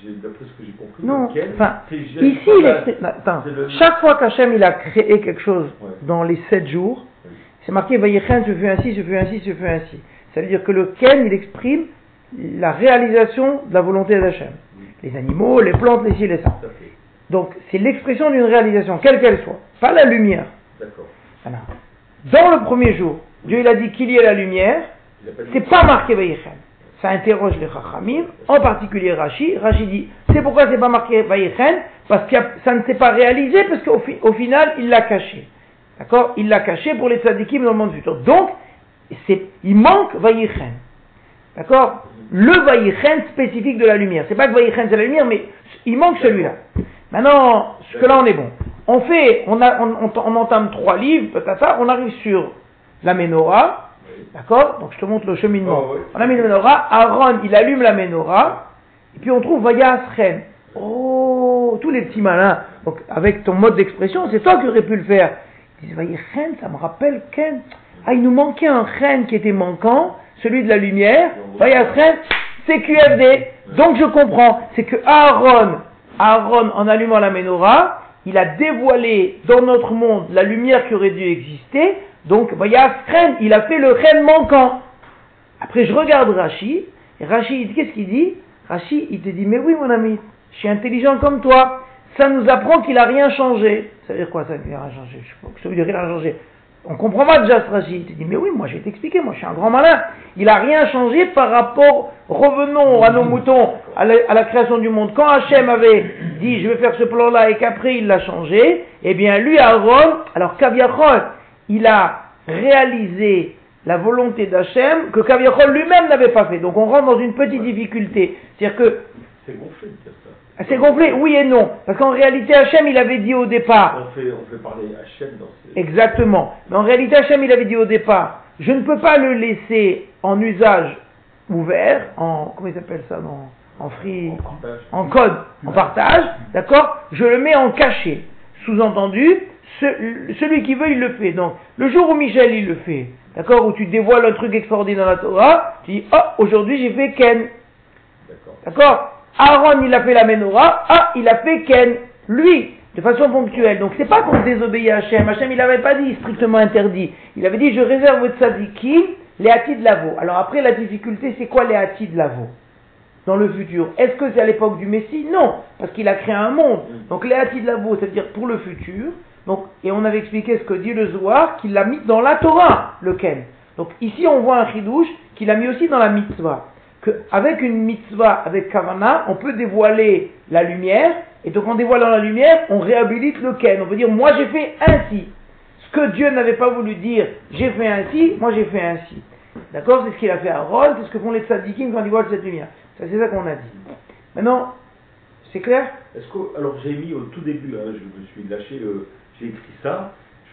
D'après ce que j'ai compris, Non, le Ken, enfin, Ici, il la- attends, le- chaque fois qu'Hachem il a créé quelque chose Ouais. dans les sept jours, Oui. c'est marqué Vaïchen se fut ainsi, se fut ainsi, se fut ainsi. Ça veut dire que le Ken, il exprime la réalisation de la volonté d'Hachem. Les animaux, les plantes, les ciels et ça. Donc, c'est l'expression d'une réalisation, quelle qu'elle soit. Pas la lumière. Voilà. Dans le premier jour, Dieu il a dit qu'il y ait la lumière, c'est pas marqué Vaïchen. Ça interroge les Chachamim, en particulier Rashi. Rashi dit, c'est pourquoi c'est pas marqué Vaïchen Parce que ça ne s'est pas réalisé, parce qu'au fi- au final, il l'a caché. D'accord? Il l'a caché pour les tzadikim dans le monde futur. Donc, il manque Vaïchen. D'accord? Le Vaïchen spécifique de la lumière. C'est pas que Vaïchen c'est la lumière, mais il manque celui-là. Maintenant, jusque-là, on est bon. On fait, on, a, on, on- on entame trois livres, ça, on arrive sur la menorah, d'accord? Donc je te montre le cheminement. Oh, oui. On a mis la menorah, Aaron, il allume la menorah, et puis on trouve Vayasren. Oh, tous les petits malins. Donc avec ton mode d'expression, c'est toi qui aurais pu le faire. Ils disent, Vayasren, ça me rappelle Ken. Ah, il nous manquait un Ren qui était manquant, celui de la lumière. C'est QFD. Donc je comprends, c'est que Aaron, Aaron, en allumant la menorah, il a dévoilé dans notre monde la lumière qui aurait dû exister. Donc, il a fait le Ren manquant. Après, je regarde Rashi, et dit, qu'est-ce qu'il dit? Rashi, il te dit, mais oui, mon ami, je suis intelligent comme toi. Ça nous apprend qu'il a rien changé. Ça veut dire quoi, ça, qu'il a rien changé? Je sais pas, ça veut dire rien changé. On comprend pas déjà ce Rashi. Il te dit, mais oui, moi, je vais t'expliquer, moi, je suis un grand malin. Il a rien changé par rapport, revenons à nos moutons, à la, à création du monde. Quand Hachem avait dit, je vais faire ce plan-là, et qu'après, il l'a changé, eh bien, lui, Aaron, alors, Kaviachol, il a réalisé la volonté d'Hachem que Kaviachol lui-même n'avait pas fait. Donc on rentre dans une petite difficulté. C'est-à-dire que C'est de dire ça. Ah, c'est gonflé, oui et non. Parce qu'en réalité, Hachem, il avait dit au départ, On fait, on fait parler Hachem dans ces... exactement, mais en réalité, Hachem, il avait dit au départ, je ne peux pas le laisser en usage ouvert, en, comment il s'appelle ça, non, en free, En partage. en code, en partage, d'accord? Je le mets en cachet. Sous-entendu, ce- celui qui veut, il le fait. Donc, le jour où Michel, il le fait, d'accord? Où tu dévoiles un truc extraordinaire dans la Torah, tu dis, oh, aujourd'hui j'ai fait Ken. D'accord? Aaron, il a fait la menorah, ah, il a fait Ken. Lui, de façon ponctuelle. Donc, c'est pas qu'on désobéit à Hachem. Hachem, il n'avait pas dit strictement interdit. Il avait dit, je réserve aux tzadikim les de lavo. Alors après, la difficulté, c'est quoi les de lavo dans le futur. Est-ce que c'est à l'époque du Messie? Non, parce qu'il a créé un monde. Donc les de lavo, c'est-à-dire pour le futur. Donc, et on avait expliqué ce que dit le Zohar, qu'il l'a mis dans la Torah, le Ken. Donc ici, on voit un chidouche qu'il a mis aussi dans la mitzvah. Qu'avec une mitzvah, avec Kavana, on peut dévoiler la lumière. Et donc en dévoilant la lumière, on réhabilite le Ken. On peut dire, moi j'ai fait ainsi. Ce que Dieu n'avait pas voulu dire, j'ai fait ainsi, moi j'ai fait ainsi. D'accord C'est ce qu'il a fait à Rol, c'est ce que font les tzadikim quand ils voient cette lumière. C'est ça qu'on a dit. Maintenant, c'est clair? Est-ce que, alors j'ai mis au tout début, hein, je me suis lâché, j'ai écrit ça,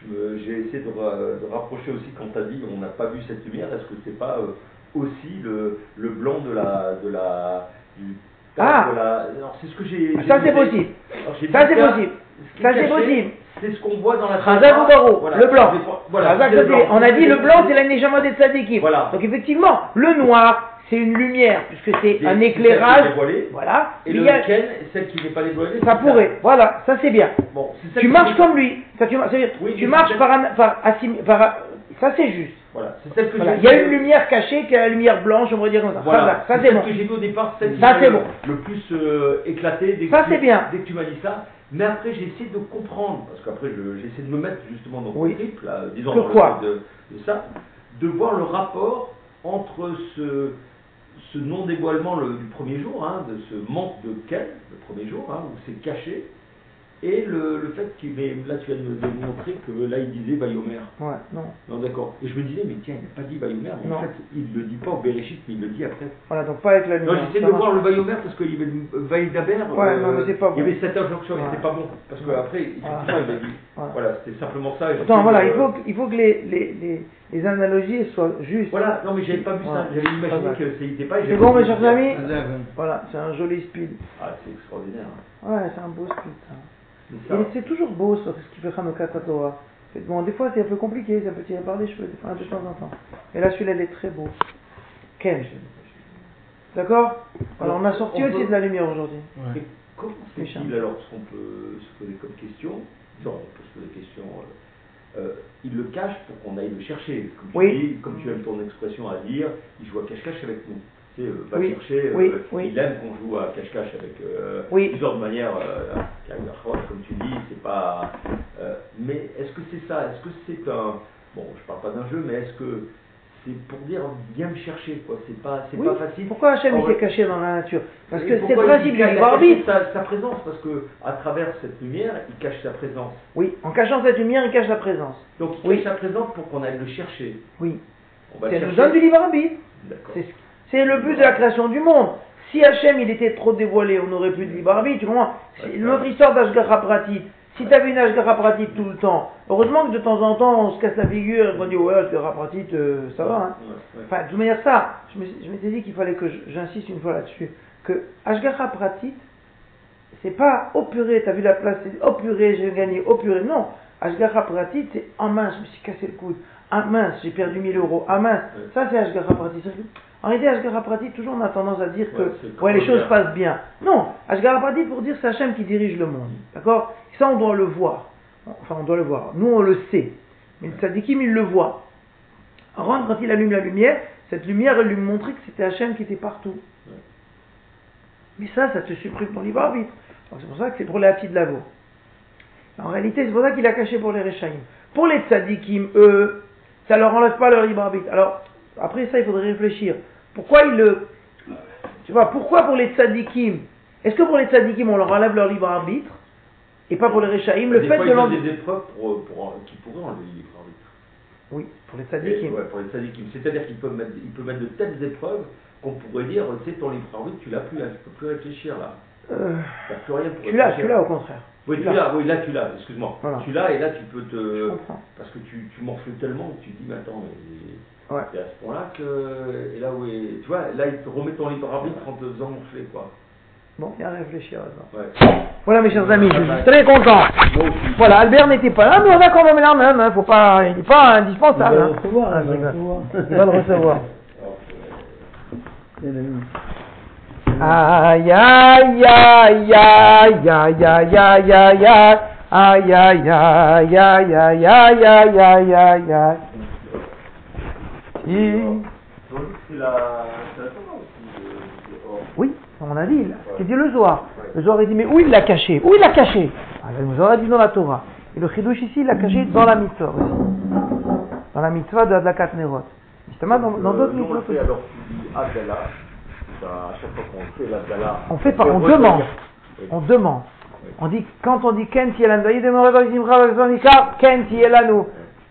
j'ai essayé de rapprocher aussi quand tu as dit on n'a pas vu cette lumière, est-ce que c'est pas euh, aussi le, le blanc de la, de la, du, Ah. de la- alors c'est ce que j'ai. Ça, c'est possible. Ça, c'est possible. Ça, est c'est possible. C'est ce qu'on voit dans la Razak ou Voilà, le blanc. Voilà, Razak, c'est ça, le c'est- blanc. on a dit le blanc, c'est la neshama des tzadikim. Voilà. Donc effectivement, le noir, c'est une lumière, puisque c'est un éclairage. dévoilée, Voilà. Et le il y a- celle qui n'est pas dévoilée. ça pourrait. Voilà, ça c'est bien. Bon, Tu marches comme lui. Ça, tu, Oui, tu marches par, un- par, assim- par- ça c'est juste. Voilà, c'est celle que Voilà. j'ai Il y a une lumière cachée qui est la lumière blanche, on va dire comme ça. Voilà, Ça, c'est bon. que j'ai vu au départ, celle Ça, c'est le- bon. le plus euh, éclaté dès que, Ça, tu- c'est bien. dès que tu m'as dit ça. Mais après, j'ai essayé de comprendre, parce qu'après, je- j'ai essayé de me mettre justement dans Oui. le trip, là, disons, Que dans le quoi de, de ça, de voir le rapport entre ce, ce non-dévoilement le- du premier jour, hein, de ce manque de quel, le premier jour, hein, où c'est caché, Et le, le fait qu'il mais là tu viens de me démontrer que là il disait Bayomer. Ouais, non. Non d'accord. Et je me disais mais tiens il n'a pas dit Bayomer, mais Non. en fait il le dit pas au Bereshit, mais il le dit après. Voilà, donc pas avec la Non lumière. j'essaie ça de marche voir le pas. Bayomer parce qu'il y avait Vaïdaber. Ouais, non, mais c'est pas Il y bon. avait cette injonction et Ouais. c'était pas bon. Parce qu'après, effectivement il a dit. Voilà. Voilà, c'était simplement ça. et Attends, j'essaie voilà, il faut, que- il faut que les, les, les, les analogies soient justes. Voilà, non mais j'avais pas vu ça, Ouais. j'avais imaginé Pas mal. que c'était pas. et C'est j'avais bon, pas mes chers ça. amis. Voilà, c'est un joli speed. Ah c'est extraordinaire. Ouais, c'est un beau speed, ça. C'est toujours beau, ça, ce qui fait Hanouka Torah. Bon, des fois, c'est un peu compliqué, ça peut tirer par les cheveux, des fois, de temps en temps. Mais là, celui-là, il est très beau. Ken. D'accord Alors, on a sorti On aussi peut- de la lumière aujourd'hui. Mais comment Méchant. fait-il alors ce qu'on peut se poser comme question Non, on peut se poser la question. euh, euh, il le cache pour qu'on aille le chercher. Comme tu, Oui. dis, comme tu aimes ton expression à dire, il joue à cache-cache avec nous. Euh, va Oui. chercher, euh, Oui, il aime qu'on joue à cache-cache avec euh, plusieurs manières, euh, comme tu dis, c'est pas. euh, mais est-ce que c'est ça Est-ce que c'est un. Bon, je parle pas d'un jeu, mais est-ce que c'est pour dire viens me chercher quoi C'est pas, c'est pas facile. Pourquoi Hachem il s'est caché dans la nature? Parce que c'est le principe du libre arbitre. sa, sa présence, parce que à travers cette lumière, il cache sa présence. Oui, en cachant cette lumière, il cache la présence. Donc il cache sa présence pour qu'on aille le chercher. Oui. On va C'est le nous chercher. donne du libre arbitre. D'accord. C'est c'est le but de la création du monde. Si Hachem il était trop dévoilé, on n'aurait plus de libre arbitre. Tu comprends? Ouais. histoire d'Ashgacha Pratit, si tu avais une Ashgacha Pratit tout le temps, heureusement que de temps en temps on se casse la figure et qu'on dit ouais, Ashgacha Pratit, euh, ça va. Hein. Ouais, ouais. Enfin, de toute manière, ça, je m'étais dit qu'il fallait que j'insiste une fois là-dessus. Que Ashgacha Pratit, c'est pas oh purée, t'as vu la place, c'est oh purée, j'ai gagné, oh purée. Non, Ashgacha Pratit, c'est ah mince, je me suis cassé le coude. Ah mince, j'ai perdu 1000 euros. Ah mince, ça c'est Ashgacha Pratit. En réalité, Ashgacha Pratit, toujours on a tendance à dire que Ouais, les choses passent bien. Non, Ashgacha Pratit pour dire c'est Hachem qui dirige le monde. D'accord? Ça, on doit le voir. Enfin, on doit le voir. Nous, on le sait. Mais le tzadikim, il le voit. Aaron, quand il allume la lumière, cette lumière, elle lui montrait que c'était Hachem qui était partout. Ouais. Mais ça, ça te supprime ton libre arbitre. C'est pour ça que c'est pour les Hati de Lavo. En réalité, c'est pour ça qu'il a caché pour les Rechaïm. Pour les tzadikim, eux, ça leur enlève pas leur libre arbitre. Alors, après ça, il faudrait réfléchir. Pourquoi il le. Tu vois, pourquoi pour les tzadikim Est-ce que pour les tzadikim, on leur enlève leur libre arbitre Et pas pour les Rechaïm Le des fait fois, de il donne l'enlever. des épreuves pour, pour, qui pourraient enlever le libre arbitre. Oui, pour les tzadikim. ouais, pour les tzadikim. C'est-à-dire qu'il peut mettre, il peut mettre de telles épreuves qu'on pourrait dire, tu sais, ton libre arbitre, tu l'as plus, hein, tu peux plus réfléchir là. Euh, plus rien pour tu l'as, tu l'as au contraire. Oui, Tu l'as. oui, là tu l'as, excuse-moi. Voilà. Tu l'as et là tu peux Je te. comprends. Parce que tu, tu morfles tellement que tu te dis, mais attends, mais Ouais. c'est à ce point-là que. Et là où est. Tu vois, là il te remet ton libre arbitre en te faisant quoi. Bon, bien réfléchir à ça. Ouais. Voilà, mes chers amis, je suis très content. Voilà, Albert n'était pas là, mais on a quand même la même, hein, faut pas, il n'est pas indispensable. Il va hein. le recevoir, Ah, il va le recevoir. Il va le recevoir. Aïe, aïe, aïe, aïe, aïe, aïe, aïe, aïe, aïe. Aïe, aïe, aïe, aïe, aïe, aïe, aïe, aïe, aïe, Si. euh, C'est la. C'est la Torah aussi. c'est hors. Oui, on a dit, là, ce dit le Zohar. Le Zohar, il dit, mais où il l'a caché? Où il l'a caché? Ah, Le Zohar a dit dans la Torah. Et le Chidouche ici, il l'a caché dans la mitzvah aussi. Dans la mitzvah de Adlakat Nerot. Justement, dans Euh, d'autres nous, on fait alors Abdallah. À chaque fois qu'on fait l'Abdallah. On fait pas, on demande. On demande. On dit, quand on dit Ken Tielanu,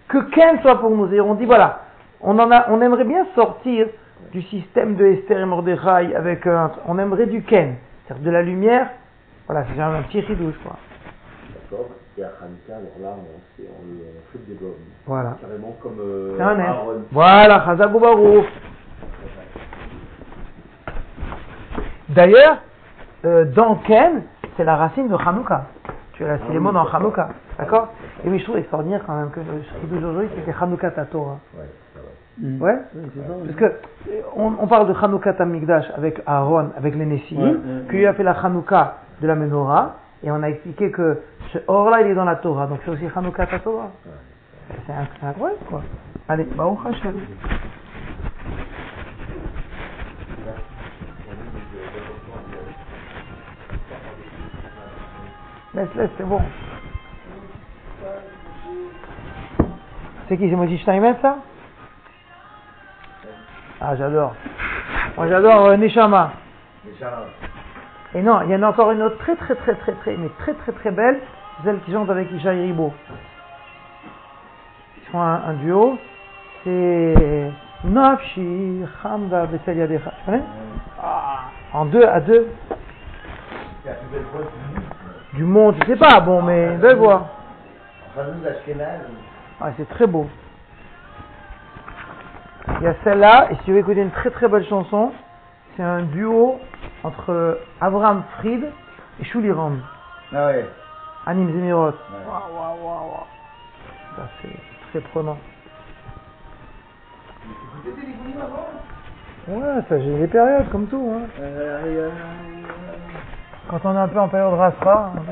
que Ken soit pour nous. Et on dit, voilà, on, en a, on aimerait bien sortir du système de Esther et Mordechai avec un, on aimerait du Ken, c'est-à-dire de la lumière. Voilà, c'est un petit ridouche, quoi. D'accord. Et à Hanouka, alors là, on, on, le- on fait des bombes. Voilà. Carrément comme euh, C'est un. Aaron. Voilà, Chazak Baruch. D'ailleurs, euh, dans Ken, c'est la racine de Hanouka. Tu as la Ah les mots dans d'accord. Hanouka. D'accord? Et oui, je trouve extraordinaire quand même que d'aujourd'hui, c'était Hanouka Tatora. Ouais, ça va. Mm. Ouais Oui, c'est ça, oui. Parce que on, on parle de Hanouka Tamikdash avec Aaron, avec les Nessim, Ouais, qui ouais. lui a fait la Hanouka de la Menorah, et on a expliqué que ce or-là, il est dans la Torah, donc c'est aussi Hanouka. C'est inc- c'est incroyable, quoi. Allez, Baruch Hashem. Laisse, laisse, c'est bon. C'est qui, c'est Moti Steinmetz, ça Ah, j'adore. Moi, j'adore euh, Neshama. Et non, il y en a encore une autre très très très très très, mais très très très belle, celle qui chante avec Isha Ribo. Ils font un, un duo, c'est Nafshi Hamda Bessel Yadecha. Tu connais Ah, En deux, à deux, du monde. je sais pas, bon, mais une belle voix. Ah, c'est très beau. Il y a celle-là, et si tu veux écouter une très très belle chanson, c'est un duo entre Abraham Fried et Shuli Ram, Ah ouais. Anim Zemirot. Ouais. Waouh, waouh, waouh, c'est très prenant. Ouais, ça j'ai des périodes comme tout. Hein. Euh, Quand on est un peu en période rastra.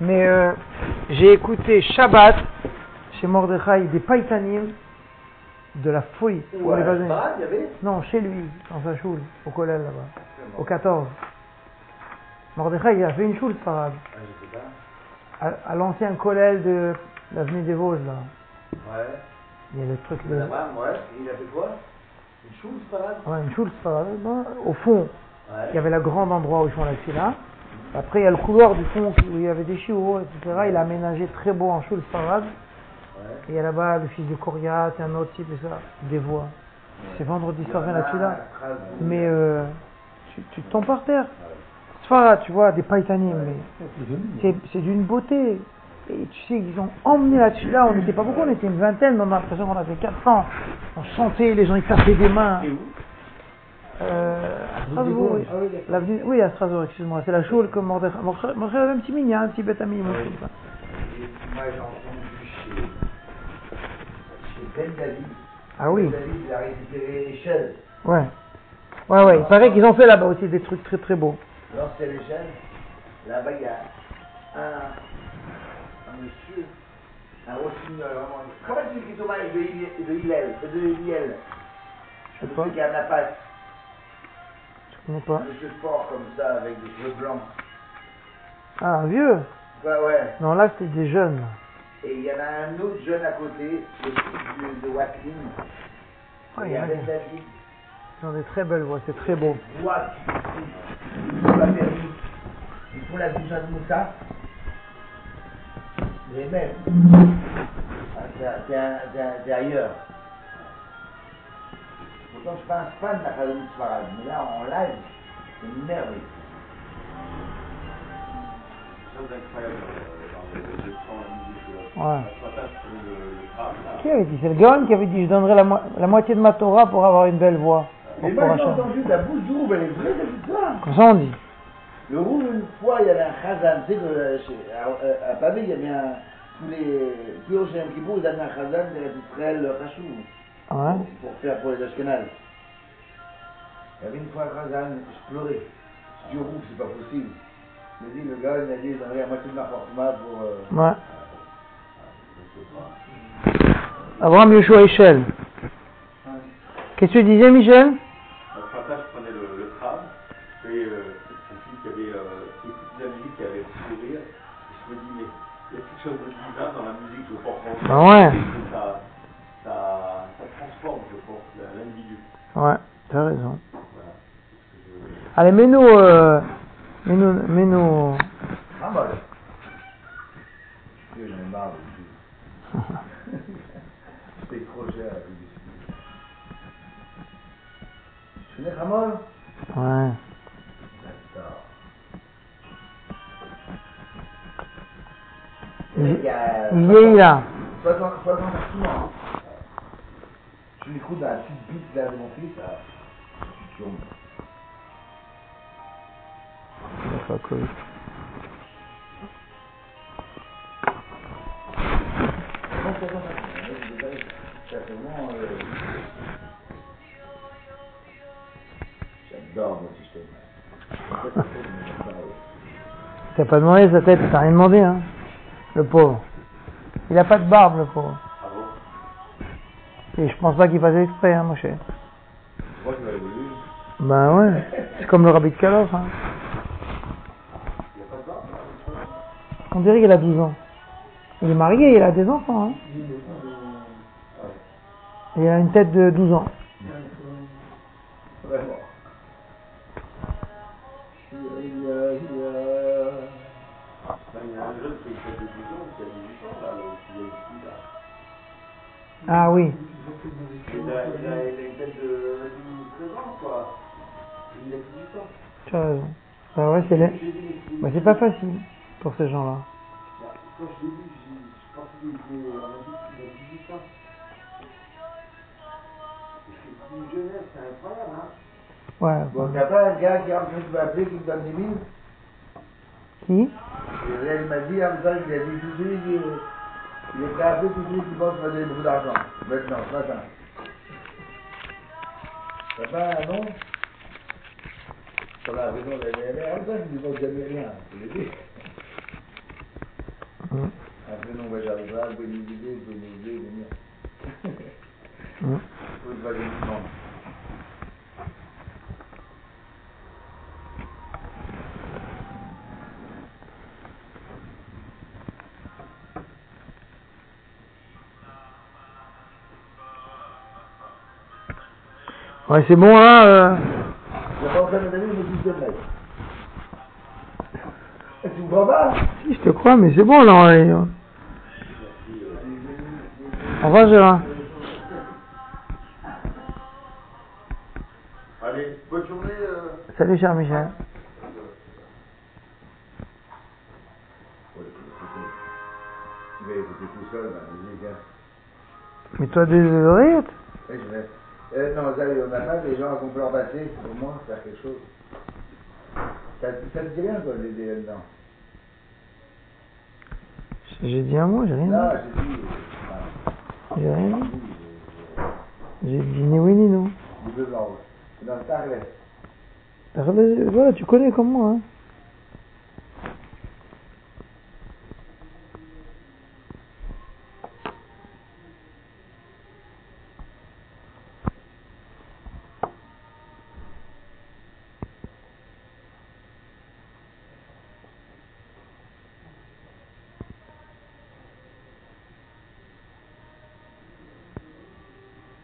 Mais euh, j'ai écouté Shabbat chez Mordechai des Paitanim de la folie. Pour les voisins. il y avait Non, chez lui, dans sa choule, au collège là-bas, au 14. Mordechai, il a fait une choule parade. Ah, je sais pas. À, à l'ancien collège de l'avenue des Vosges, là. Ouais. Il y a le truc de. Ouais. Il a fait quoi? Une chose, parade Ouais, une choule parade. Ben, Au fond, Ouais. il y avait le grand endroit où ils font la fila. Après, il y a le couloir du fond où il y avait des chiots, etc. Il a aménagé très beau en choule parade. Et il y a là-bas le fils de Coriat, un autre type, et ça, des voix. C'est vendredi soir, rien là-dessus là. Mais euh, tu, tu tombes par terre. Sfara, tu vois, des païtanim, mais c'est d'une beauté. Et tu sais, ils ont emmené là-dessus là, on n'était pas beaucoup, on était une vingtaine, mais on a l'impression qu'on avait 400. On chantait, les gens ils tapaient des mains. Euh, à Strasbourg, oui. L'avenue- oui, à Strasbourg, excuse-moi. C'est la choule comme Mordechai. Mordechai, un petit hein, un petit bête ami. Ben David. Ah oui, Ben David, il a récupéré l'échelle. ouais. Ouais, ouais, il paraît qu'ils ont fait là-bas aussi des trucs très très beaux. L'ancienne l'échelle. Là-bas, il y a un, un monsieur, un rossignol, vraiment. Comment tu dis Thomas de Hillel, de Hillel, Je sais Un pas, monsieur qui a la patte, je connais pas. un monsieur fort comme ça, avec des cheveux blancs. Ah, un vieux Ouais, ouais. Non, là c'était des jeunes. Et il y en a un autre jeune à côté, le fils de, de. Ah, il y y en a a qui- David. Ils ont des très belles voix, c'est très beau. Voix la permis. Ils font la bouche de Moussa. Les mêmes. Ah, c'est- ailleurs. Pourtant, je suis pas un fan de la Khalid Sfarad, mais là, en live, c'est une merveille. incroyable euh, dans Ouais. Je. Qui avait dit C'est le Gaon qui avait dit Je donnerai la, mo- la moitié de ma Torah pour avoir une belle voix. Mais moi, j'ai entendu de la bouche du Rouble, elle est vraie, cette histoire. Comme ça on dit. Le Rouble, une fois, il y avait un Khazan, tu sais, que, euh, chez- à, à, à Pavé, il y avait un. Tous les. Tous les Rochers Kippur, ils avaient un Khazan de Israël Khashou. Ouais. Pour faire pour les Ashkenaz. Il y avait une fois un Khazan, je pleurais. Je dis au Rouble, c'est pas possible. M'a dit, le gars, il m'a dit, j'aimerais la moitié de ma fortuna pour. Euh, Ouais. Abraham Yoshua Echel. Qu'est-ce que tu disais, Michel? Ce matin, je prenais le, le tram, et euh, une fille qui avait euh, écoutait la musique, qui avait le sourire, et je me dis, mais il y a quelque chose de divin dans la musique, je pense. Ah ouais. Ça, ça, ça transforme, je pense, l'individu. Ouais, t'as raison. Voilà. Je- Allez, mets-nous. Euh, mets-nous. Mets-nous. Ramol. Dieu, C'est trop cher la publicité. Tu connais Ramol Ouais. D'accord. Il, Il vieillit là. 60 60 ans. Je l'écoute dans la petite bite là de mon fils, là. Tu tombes. D'accord, cool. Pas demandé sa tête, t'as rien demandé, hein. Le pauvre. Il a pas de barbe, le pauvre. Ah bon Et je pense pas qu'il fasse exprès, hein, mon cher. Moi, je l'avais vu. Ben ouais. C'est comme le rabbi de Kalof, hein. Il a pas de barbe, là On dirait qu'il a 12 ans. Il est marié, il a des enfants, hein. Il a une tête de 12 ans. Tu as raison. Bah ouais, c'est. Je mais bah, c'est pas facile pour ces gens-là. Quand je l'ai vu, j'ai- je pensais qu'il était, on a dit qu'il a 18 ans. Je suis plus jeunesse, c'est incroyable. Ouais. Bon, t'as pas un gars qui qui m'a appelé, qui me donne 10 000 Qui? Et là, il m'a dit, en même temps, il a dit tout de suite, il, est prêt à appeler tout de suite, il pense qu'il va donner beaucoup d'argent. Maintenant, matin. T'as pas un nom Ça va, raison, elle est en même temps, il ne demande jamais rien. Je l'ai j'arrive là, bonne idée, nom. Ouais, c'est bon là. Euh... Je vais pas en train de me donner une petite de mec. Si, je te crois, mais c'est bon là. on est- Au revoir Gérard. Allez, bonne journée. Euh... Salut cher Michel. Mais toi des oreillettes Et je vais... Euh, non, ça, on n'a pas des gens qui ont pu leur passer, au moins, faire quelque chose. Ça, ça te dit rien, toi, les DL, non J'ai dit un mot, j'ai rien dit. j'ai rien j'ai dit. J'ai dit ni oui ni non. Voilà, tu connais comme moi. Hein.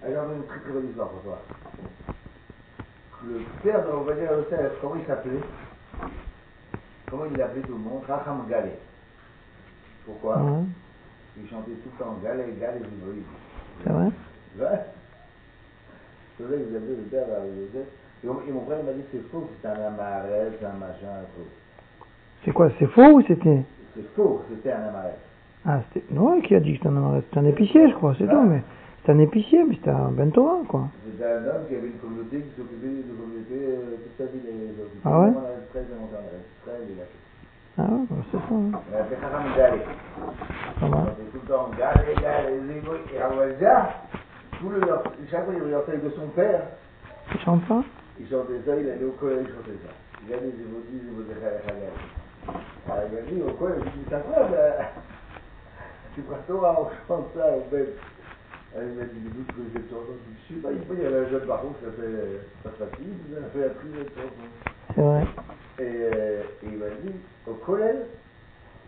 Alors, une très très bonne histoire pour toi. Le père de à l'hôtel, comment il s'appelait? Comment il appelait tout le monde? Raham Galé. Pourquoi? Ouais, Il chantait tout le temps Galé, Galé, Vivri. c'est vrai? Ouais. C'est vrai que vous avez le père à l'hôtel. Et mon, frère m'a dit que c'est faux, que c'était un amarès, un machin, un faux. C'est quoi C'est faux ou c'était? C'est faux, c'était un amarès. Ah, c'était. Non, qui a dit que c'était un amaret C'était un épicier, je crois, c'est Ah. tout. Mais c'était un épicier, mais c'était un bentora, quoi. C'était un homme qui avait une communauté qui s'occupait de communauté euh, toute sa vie. Les, les, Ah ouais On a 13 de mon père, 13, il a fait. Ah ouais, bah, c'est ça. Hein. Il. Il tout le temps Galé, Galé, Zégo. Et Rawazia, tout le, chaque fois il regardait de son père, Tu chantes pas? Il chantait ça, il allait au collège, il chantait ça. Il a dit au collège, je dis, ça Tu prends toi, on chante ça, au bête. Ah, il tu connais cette chanson Je sais pas, il il y avait un jeune baron qui s'appelle Paspapi, il a appris cette chanson. C'est vrai. Et, euh, et il m'a dit, au collège,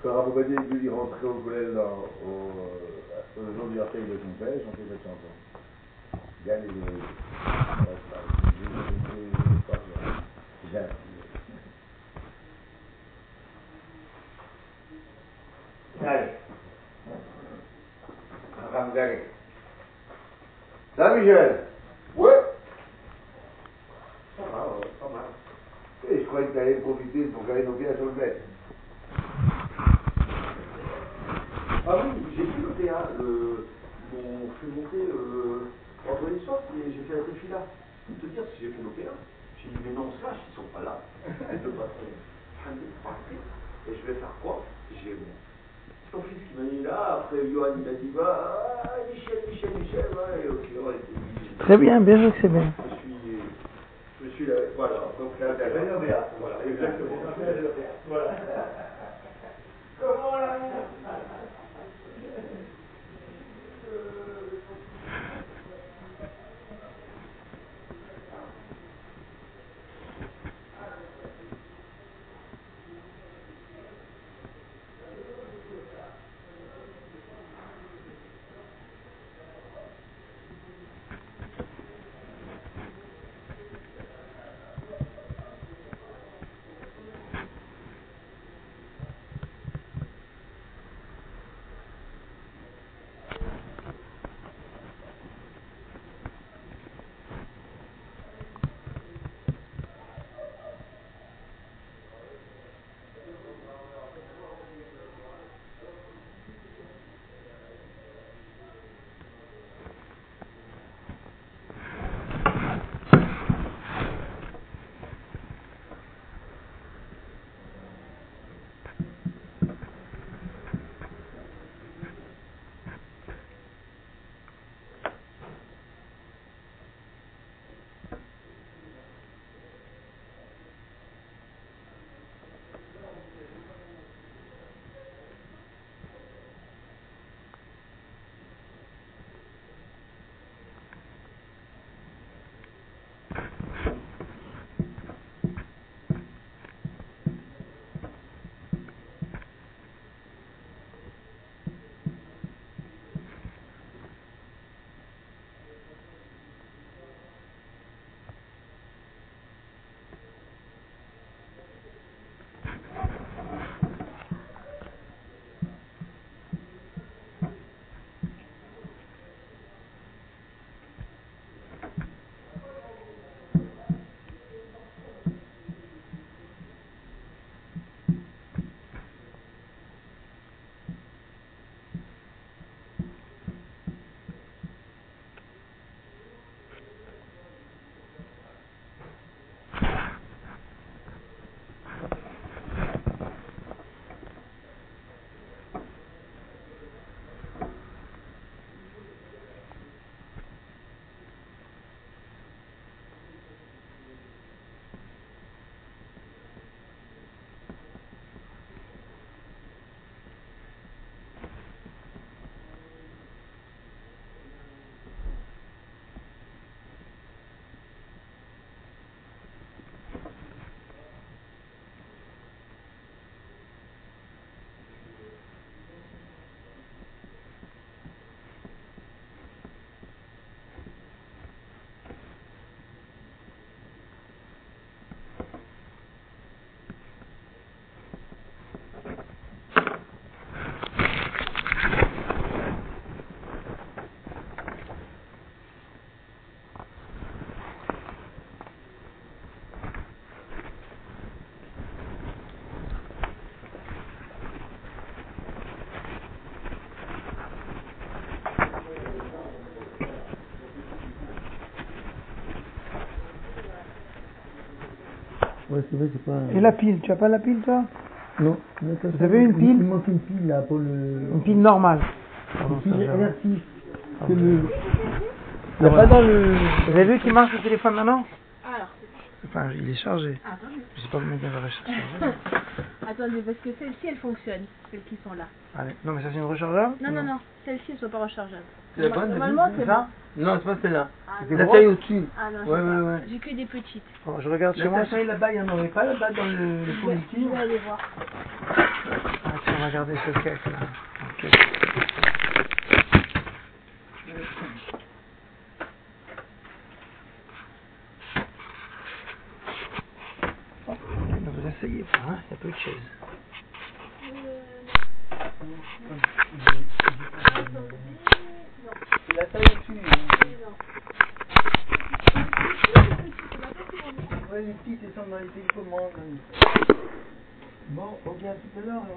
quand Rabobadi il rentrait au collège dans, au, au jour du de son père, il chantait cette chanson. Gagne les. J'ai appris. Allez. Ça, Michel Ouais. Ça va, ouais, pas mal. Et je croyais que tu allais profiter pour garer nos pieds le bête. Ah oui, j'ai vu le PA, le... m'ont fait monter euh, vendredi soir, et j'ai fait la défila. Je peux te dire si j'ai fait l'OPA. J'ai dit, mais non, slash, ils sont pas là. Et je vais faire quoi? J'ai mon c'est ton fils qui m'a dit là, après Johan il a dit, bah, ah, Michel, Michel, Michel, ouais, ok, était obligés. Très bien, bien sûr que c'est bien. Je suis, je suis là, voilà, donc là, fait l'OPA voilà, exactement. Voilà. Comment là Ouais, c'est pas. Et la pile, tu as pas la pile toi? Non. mais ça, Vous avez une il- pile? Il manque une pile là pour le. Une pile normale. Une Pardon, pile LR6. Ah, C'est le. Il n'y a pas dans le. Vous avez vu qu'il marche le téléphone maintenant? Alors, Enfin, il est chargé. attendez. Je sais pas combien il va recharger. attendez, parce que celles-ci, elles fonctionnent, celles qui sont là. Allez. Non, mais ça c'est une rechargeable Non, non, non, celles-ci, elles sont pas rechargeables. C'est la bonne, Normalement, c'est ça bon. Non, c'est pas celle-là. Ah, C'est. La taille au-dessus. Ah non, Ouais, j'ai ouais, ouais. J'ai que des petites. Bon, je regarde chez La moi. taille là-bas, il n'y en aurait pas là-bas dans le, le Je vais, je fourniture. vais aller voir. Ah, tiens, on va regarder ce cake là. Ok. Ne vous asseyez pas, hein, il y a peu de. C'est la taille au-dessus. Ouais, les petites, elles sont dans les télécommandes. Bon, on vient tout à l'heure.